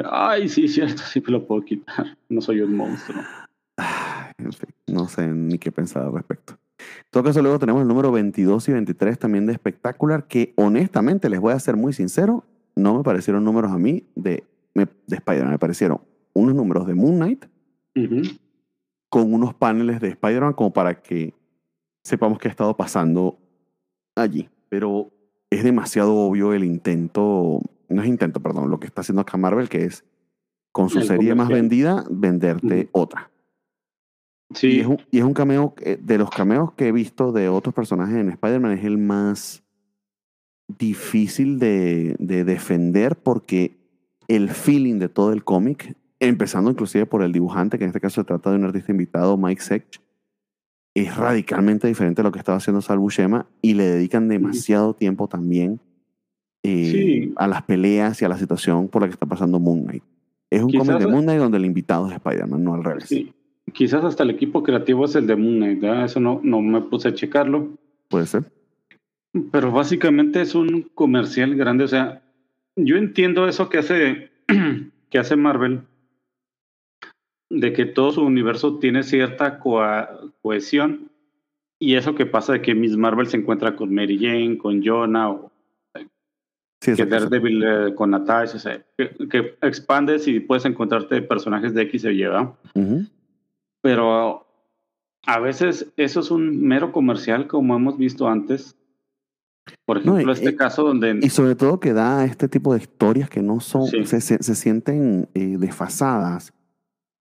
Ay, sí, cierto, sí me lo puedo quitar. No soy un monstruo. En fin, no sé ni qué pensar al respecto. En todo caso, luego tenemos el número 22 y 23 también de espectacular, que honestamente les voy a ser muy sincero, no me parecieron números a mí de, de Spider-Man, me parecieron unos números de Moon Knight con unos paneles de Spider-Man como para que sepamos qué ha estado pasando allí. Pero es demasiado obvio el intento, no es intento, perdón, lo que está haciendo acá Marvel, que es con su serie más vendida, venderte otra. Sí. Y es, un, y es un cameo, de los cameos que he visto de otros personajes en Spider-Man, es el más difícil de, de defender porque el feeling de todo el cómic, empezando inclusive por el dibujante, que en este caso se trata de un artista invitado, Mike Sech, es radicalmente diferente a lo que estaba haciendo Sal Buscema y le dedican demasiado tiempo también eh, Sí. a las peleas y a la situación por la que está pasando Moon Knight. Es un cómic de Moon Knight donde el invitado es Spider-Man, no al revés. Sí. Quizás hasta el equipo creativo es el de Moon Knight. Eso no, no me puse a checarlo. Puede ser. Pero básicamente es un comercial grande. O sea, yo entiendo eso que hace, que hace Marvel, de que todo su universo tiene cierta cohesión. Y eso que pasa de que Miss Marvel se encuentra con Mary Jane, con Jonah, o Sí, que. Daredevil eh, con Natasha, o sea, que, que expandes y puedes encontrarte personajes de X o Y. Ujú. Pero a veces eso es un mero comercial, como hemos visto antes. Por No, ejemplo, y- este y- caso donde... Y sobre todo que da este tipo de historias que no son, Sí. se, se, se sienten eh, desfasadas.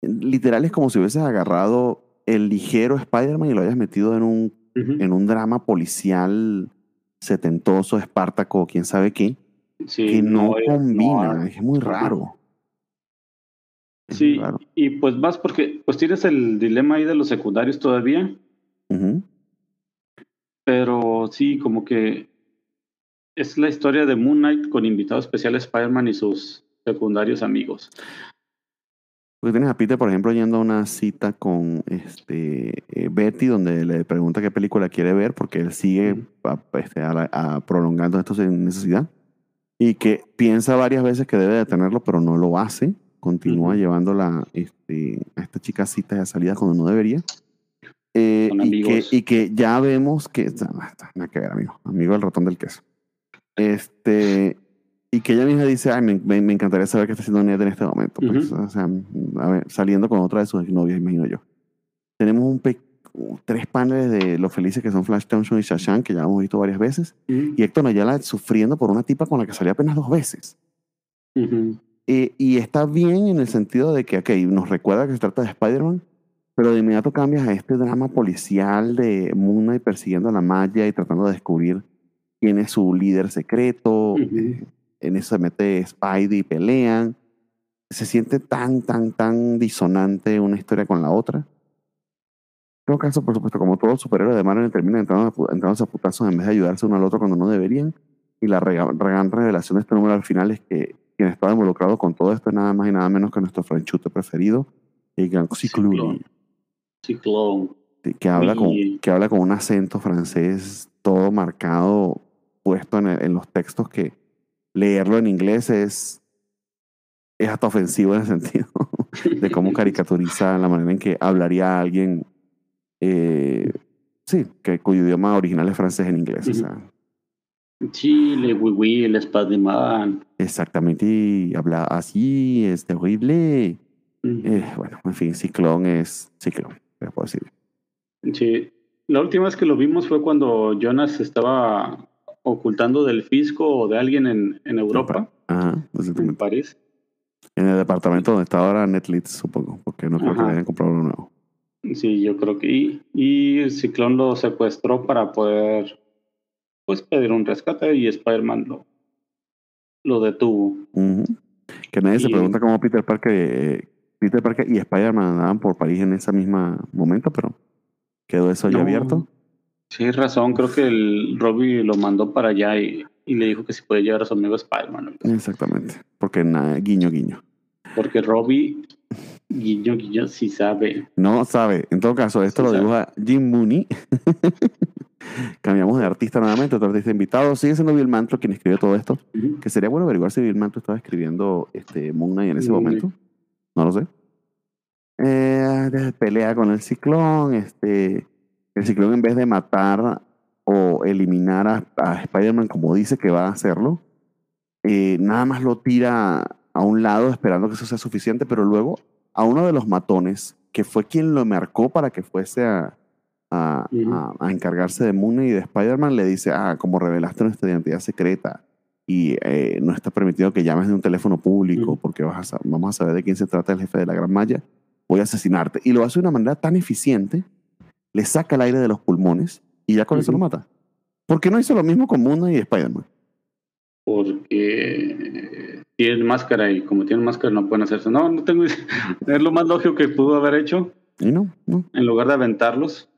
Literal es como si hubieses agarrado el ligero Spider-Man y lo hayas metido en un, en un drama policial setentoso, espartaco, quién sabe qué, Sí, que no, es- combina, no, es muy raro. Es sí, muy raro. y pues más porque pues tienes el dilema ahí de los secundarios todavía, pero sí, como que es la historia de Moon Knight con invitado especial Spider-Man y sus secundarios amigos. Porque tienes a Peter, por ejemplo, yendo a una cita con este, eh, Betty, donde le pregunta qué película quiere ver, porque él sigue a- este, a la- a- prolongando esto sin necesidad. Y que piensa varias veces que debe detenerlo, pero no lo hace. Continúa Ujú. llevándola este, a esta chica a citas y a salidas cuando no debería. Eh, y, que, y que ya vemos que. Nada que ver, amigo. Amigo del ratón del queso. Este. Y que ella misma dice, ay, me, me- me encantaría saber qué está haciendo Ned en este momento. Pues, Ujú. O sea, a ver, saliendo con otra de sus novias, imagino yo. Tenemos un tres paneles de lo felices que son Flash Thompson y Shashan, que ya hemos visto varias veces. Ujú. Y Héctor Ayala sufriendo por una tipa con la que salió apenas dos veces. Ujú. Eh, y está bien en el sentido de que, ok, nos recuerda que se trata de Spider-Man, pero de inmediato cambias a este drama policial de Moon Knight persiguiendo a la Maya y tratando de descubrir quién es su líder secreto. Ujú. Eh, en eso se mete Spidey y pelean. Se siente tan, tan, tan disonante una historia con la otra. En todo caso, por supuesto, como todos los superhéroes de Marvel terminan entrándose a putazos en vez de ayudarse uno al otro cuando no deberían. Y la gran revelación de este número al final es que quien estaba involucrado con todo esto es nada más y nada menos que nuestro franchute preferido, el gran Ciclón. Ciclón. sí, que habla, con, que habla con un acento francés todo marcado, puesto en, el- en los textos que leerlo en inglés es, es hasta ofensivo en el sentido de cómo caricaturiza la manera en que hablaría alguien, eh, sí, que, cuyo idioma original es francés en inglés. o Ujú. sea, Chile, Wiwi, el Spider-Man. exactamente, y habla así, es terrible. Ujú. Eh, bueno, en fin, Ciclón es Ciclón, ¿qué puedo decir? Sí. La última vez que lo vimos fue cuando Jonas estaba ocultando del fisco o de alguien en, en Europa, Ajá, en. París. En el departamento donde está ahora Netflix, supongo, porque no creo que Ajá. le hayan comprado uno nuevo. Sí, yo creo que. Y, y Ciclón lo secuestró para poder pues pedir un rescate y Spider-Man lo, lo detuvo. Que nadie se pregunta cómo Peter Parker, eh, Peter Parker y Spider-Man andaban por París en ese mismo momento, pero quedó eso ya No. abierto. Sí, razón. Creo que el Robbie lo mandó para allá y, y le dijo que si puede llevar a su amigo Spider-Man. Exactamente, porque nada, guiño, guiño. Porque Robbie, guiño, guiño, sí sabe. No sabe, en todo caso, esto Sí lo sabe. dibuja Jim Mooney, Cambiamos de artista nuevamente, otro artista invitado. Sigue siendo Bill Mantlo quien escribió todo esto. Que sería bueno averiguar si Bill Mantlo estaba escribiendo este, Moon Knight en ese Moon momento. No lo sé. Eh, pelea con el ciclón. Este, el ciclón en vez de matar o eliminar a, a Spider-Man como dice que va a hacerlo, eh, nada más lo tira a un lado esperando que eso sea suficiente, pero luego a uno de los matones, que fue quien lo marcó para que fuese a, a, Ujú. a- a encargarse de Moon y de Spider-Man, le dice, ah, como revelaste nuestra identidad secreta y eh, no está permitido que llames de un teléfono público porque vas a, vamos a saber de quién se trata el jefe de la Gran Maya, voy a asesinarte. Y lo hace de una manera tan eficiente, le saca el aire de los pulmones y ya con eso lo mata. ¿Por qué no hizo lo mismo con Moon y Spider-Man? Porque tienen máscara y como tienen máscara no pueden hacerse. No, no tengo. Es lo más lógico que pudo haber hecho Y no, no. en lugar de aventarlos.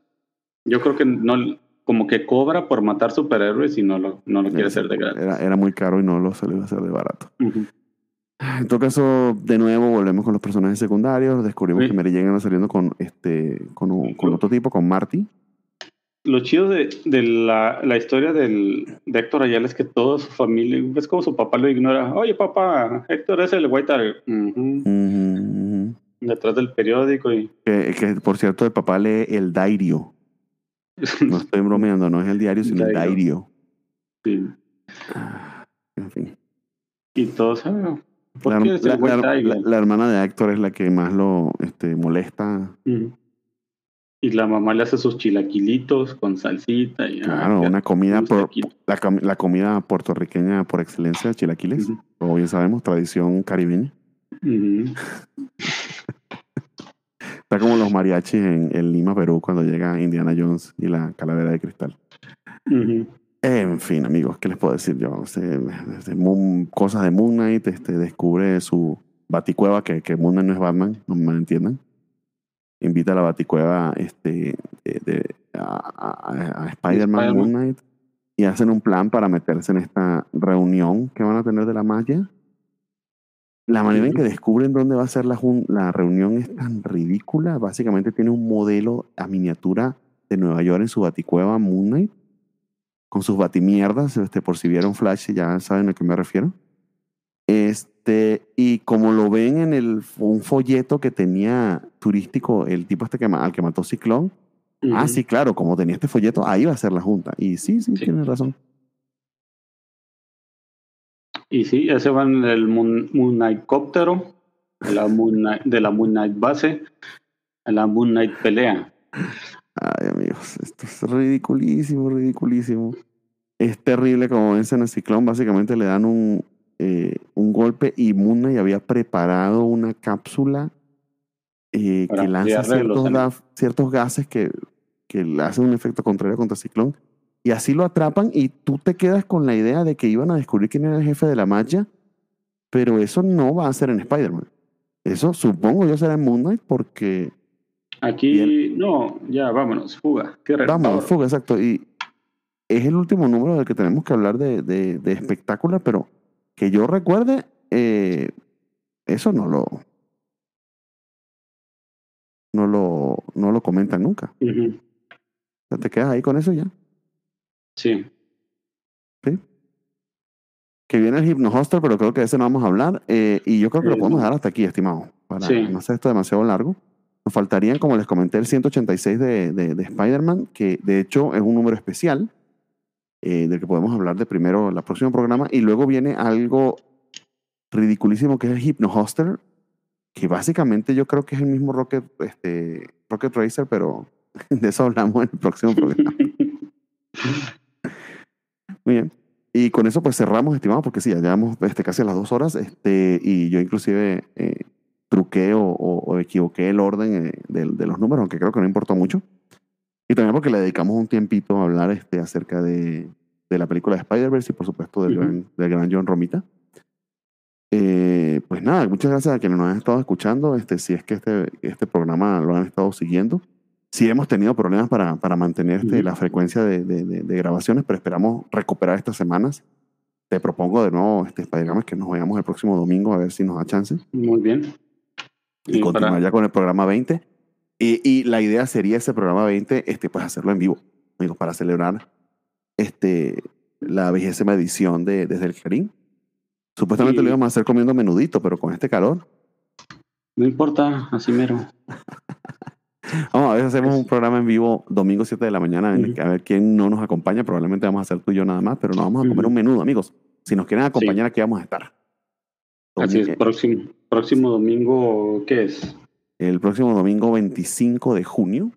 Yo creo que no, como que cobra por matar superhéroes y no lo, no lo quiere hacer de gratis. Era, era muy caro y no lo se le iba a hacer de barato. Ujú. En todo caso, de nuevo volvemos con los personajes secundarios. Descubrimos Sí. que Mary Jane saliendo con este con, un- con otro tipo, con Marty. Lo chido de, de la, la historia del, de Héctor Ayala es que toda su familia, es como su papá lo ignora. Oye, papá, Héctor es el White Tiger. Ujú. Ujú, ujú. Detrás del periódico y. Que, que, por cierto, el papá lee el diario. No estoy bromeando, no es el diario, sino el Diario. diario. sí. Ah, En fin. Y todos, ah, ¿por La, hermana de Héctor es la que más lo este, molesta. Y la mamá le hace sus chilaquilitos con salsita. Y, ah, Claro, una comida, por, la, com- la comida puertorriqueña por excelencia, chilaquiles. Como bien sabemos, tradición caribeña. Está como los mariachis en, en Lima, Perú, cuando llega Indiana Jones y la calavera de cristal. En fin, amigos, ¿qué les puedo decir yo? Este, este, Moon- cosas de Moon Knight, este, descubre su baticueva, que, que Moon Knight no es Batman, no me entiendan. Invita a la baticueva este, de- de- a, a- a Spider-Man, Spider-Man. Moon Knight, y hacen un plan para meterse en esta reunión que van a tener de la magia. La manera en que descubren dónde va a ser la, la reunión es tan ridícula. Básicamente tiene un modelo a miniatura de Nueva York en su baticueva Moon Knight con sus batimierdas, este, por si vieron Flash, ya saben a qué me refiero. Este, y como lo ven en el, un folleto que tenía turístico, el tipo este que, al que mató Ciclón, ah, sí, claro, como tenía este folleto, ahí va a ser la junta. Y sí, sí, Sí. tienes razón. Y sí, ya se van en el Moon, Moon Knight cóptero, de la Moon Knight, de la Moon Knight base, a la Moon Knight pelea. Ay, amigos, esto es ridiculísimo, ridiculísimo. Es terrible como vencen a Ciclón, básicamente le dan un, eh, un golpe y Moon Knight había preparado una cápsula eh, que lanza ciertos, gases que, que hacen un efecto contrario contra Ciclón. Y así lo atrapan y tú te quedas con la idea de que iban a descubrir quién era el jefe de la magia, pero eso no va a ser en Spider-Man. Eso supongo yo será en Moon Knight porque Aquí, no, ya vámonos, fuga. Pavor. fuga, exacto. Y es el último número del que tenemos que hablar de, de, de espectáculo, pero que yo recuerde, eh, eso no lo, no lo, no lo comentan nunca. Ujú. O sea, te quedas ahí con eso ya. Sí. Que viene el Hypno Hostel, pero creo que de ese no vamos a hablar. eh, y yo creo que lo Eh, podemos dejar hasta aquí, estimado. Para Sí. no hacer esto demasiado largo. Nos faltarían, como les comenté, el 186 de, de, de Spider-Man, que de hecho es un número especial, eh, del que podemos hablar de primero en el próximo programa. Y luego viene algo ridiculísimo que es el Hypno Hostel, que básicamente yo creo que es el mismo Rocket, este, Rocket Racer, pero de eso hablamos en el próximo programa. Muy bien. Y con eso pues cerramos, estimado, porque sí, ya llevamos este, casi a las dos horas. Este, y yo inclusive eh, truqué o, o- o equivoqué el orden eh, de, de los números, aunque creo que no importó mucho. Y también porque le dedicamos un tiempito a hablar este, acerca de, de la película de Spider-Verse y por supuesto del, Ujú. gran, del gran John Romita. Eh, pues nada, muchas gracias a quienes nos han estado escuchando. Este, si es que este, este programa lo han estado siguiendo. Sí hemos tenido problemas para, para mantener este, Ujú. la frecuencia de, de- de- de grabaciones, pero esperamos recuperar estas semanas. Te propongo de nuevo, este, Spider-Man, que nos veamos el próximo domingo a ver si nos da chance. Muy bien. Y, Y continuar para- ya con el programa 20. Y, y la idea sería ese programa 20, este, pues hacerlo en vivo. amigos, para celebrar este, la vigésima edición de Desde el Clarín. Supuestamente Sí. lo íbamos a hacer comiendo menudito, pero con este calor. No importa, así mero. Vamos a si hacemos un programa en vivo domingo 7 de la mañana, el que a ver quién no nos acompaña. Probablemente vamos a hacer tú y yo nada más, pero nos vamos a comer Ujú. un menudo, amigos. Si nos quieren acompañar, aquí vamos a estar. Así es, Domi- próximo, próximo domingo, ¿qué es? El próximo domingo 25 de junio,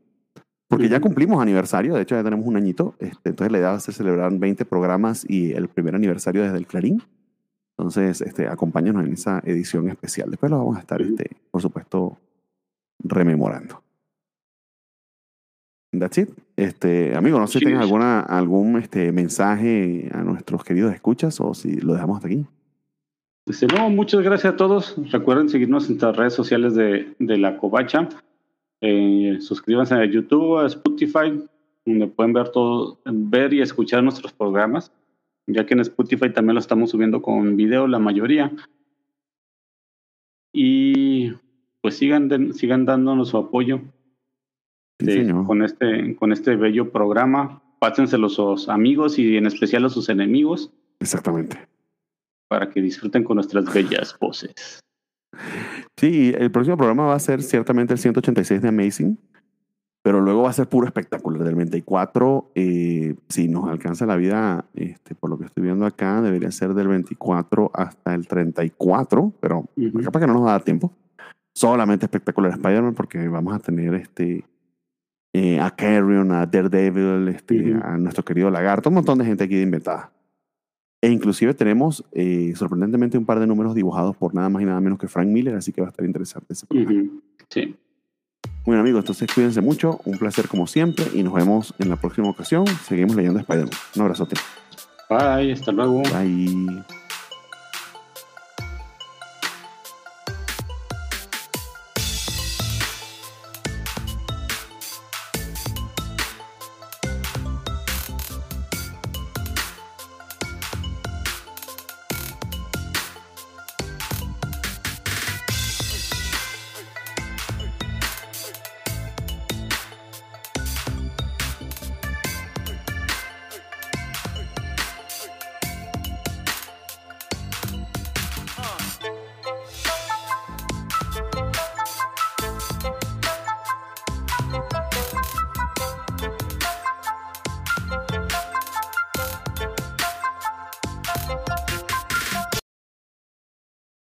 porque ya cumplimos aniversario, de hecho ya tenemos un añito, este, entonces la idea va a ser celebrar 20 programas y el primer aniversario desde el Clarín. Entonces, este, acompáñanos en esa edición especial. Después lo vamos a estar, este, por supuesto, rememorando. That's it. Este, amigo, no sé si Sí. tienes alguna, algún este, mensaje a nuestros queridos escuchas o si lo dejamos hasta aquí. Dice, no, muchas gracias a todos. Recuerden seguirnos en las redes sociales de, de La Covacha. Eh, suscríbanse a YouTube, a Spotify, donde pueden ver todo, ver y escuchar nuestros programas, ya que en Spotify también lo estamos subiendo con video la mayoría. Y pues sigan, sigan dándonos su apoyo de- señor. con, este, con este bello programa. Pásenselo a sus amigos y en especial a sus enemigos Exactamente. Para que disfruten con nuestras bellas voces. Sí, el próximo programa va a ser ciertamente el 186 de Amazing, pero luego va a ser puro espectáculo. Del 24, eh, si nos alcanza la vida, este, por lo que estoy viendo acá, debería ser del 24 hasta el 34, pero Ujú. capaz que no nos va a dar tiempo. Solamente espectacular Spider-Man, porque vamos a tener este, eh, a Carrion, a Daredevil, este, a nuestro querido Lagarto, un montón de gente aquí de inventada. E inclusive tenemos eh, sorprendentemente un par de números dibujados por nada más y nada menos que Frank Miller, así que va a estar interesante ese programa. Sí. Bueno amigos, entonces cuídense mucho, un placer como siempre y nos vemos en la próxima ocasión. Seguimos leyendo Spider-Man. Un abrazote. Bye, hasta luego. Bye.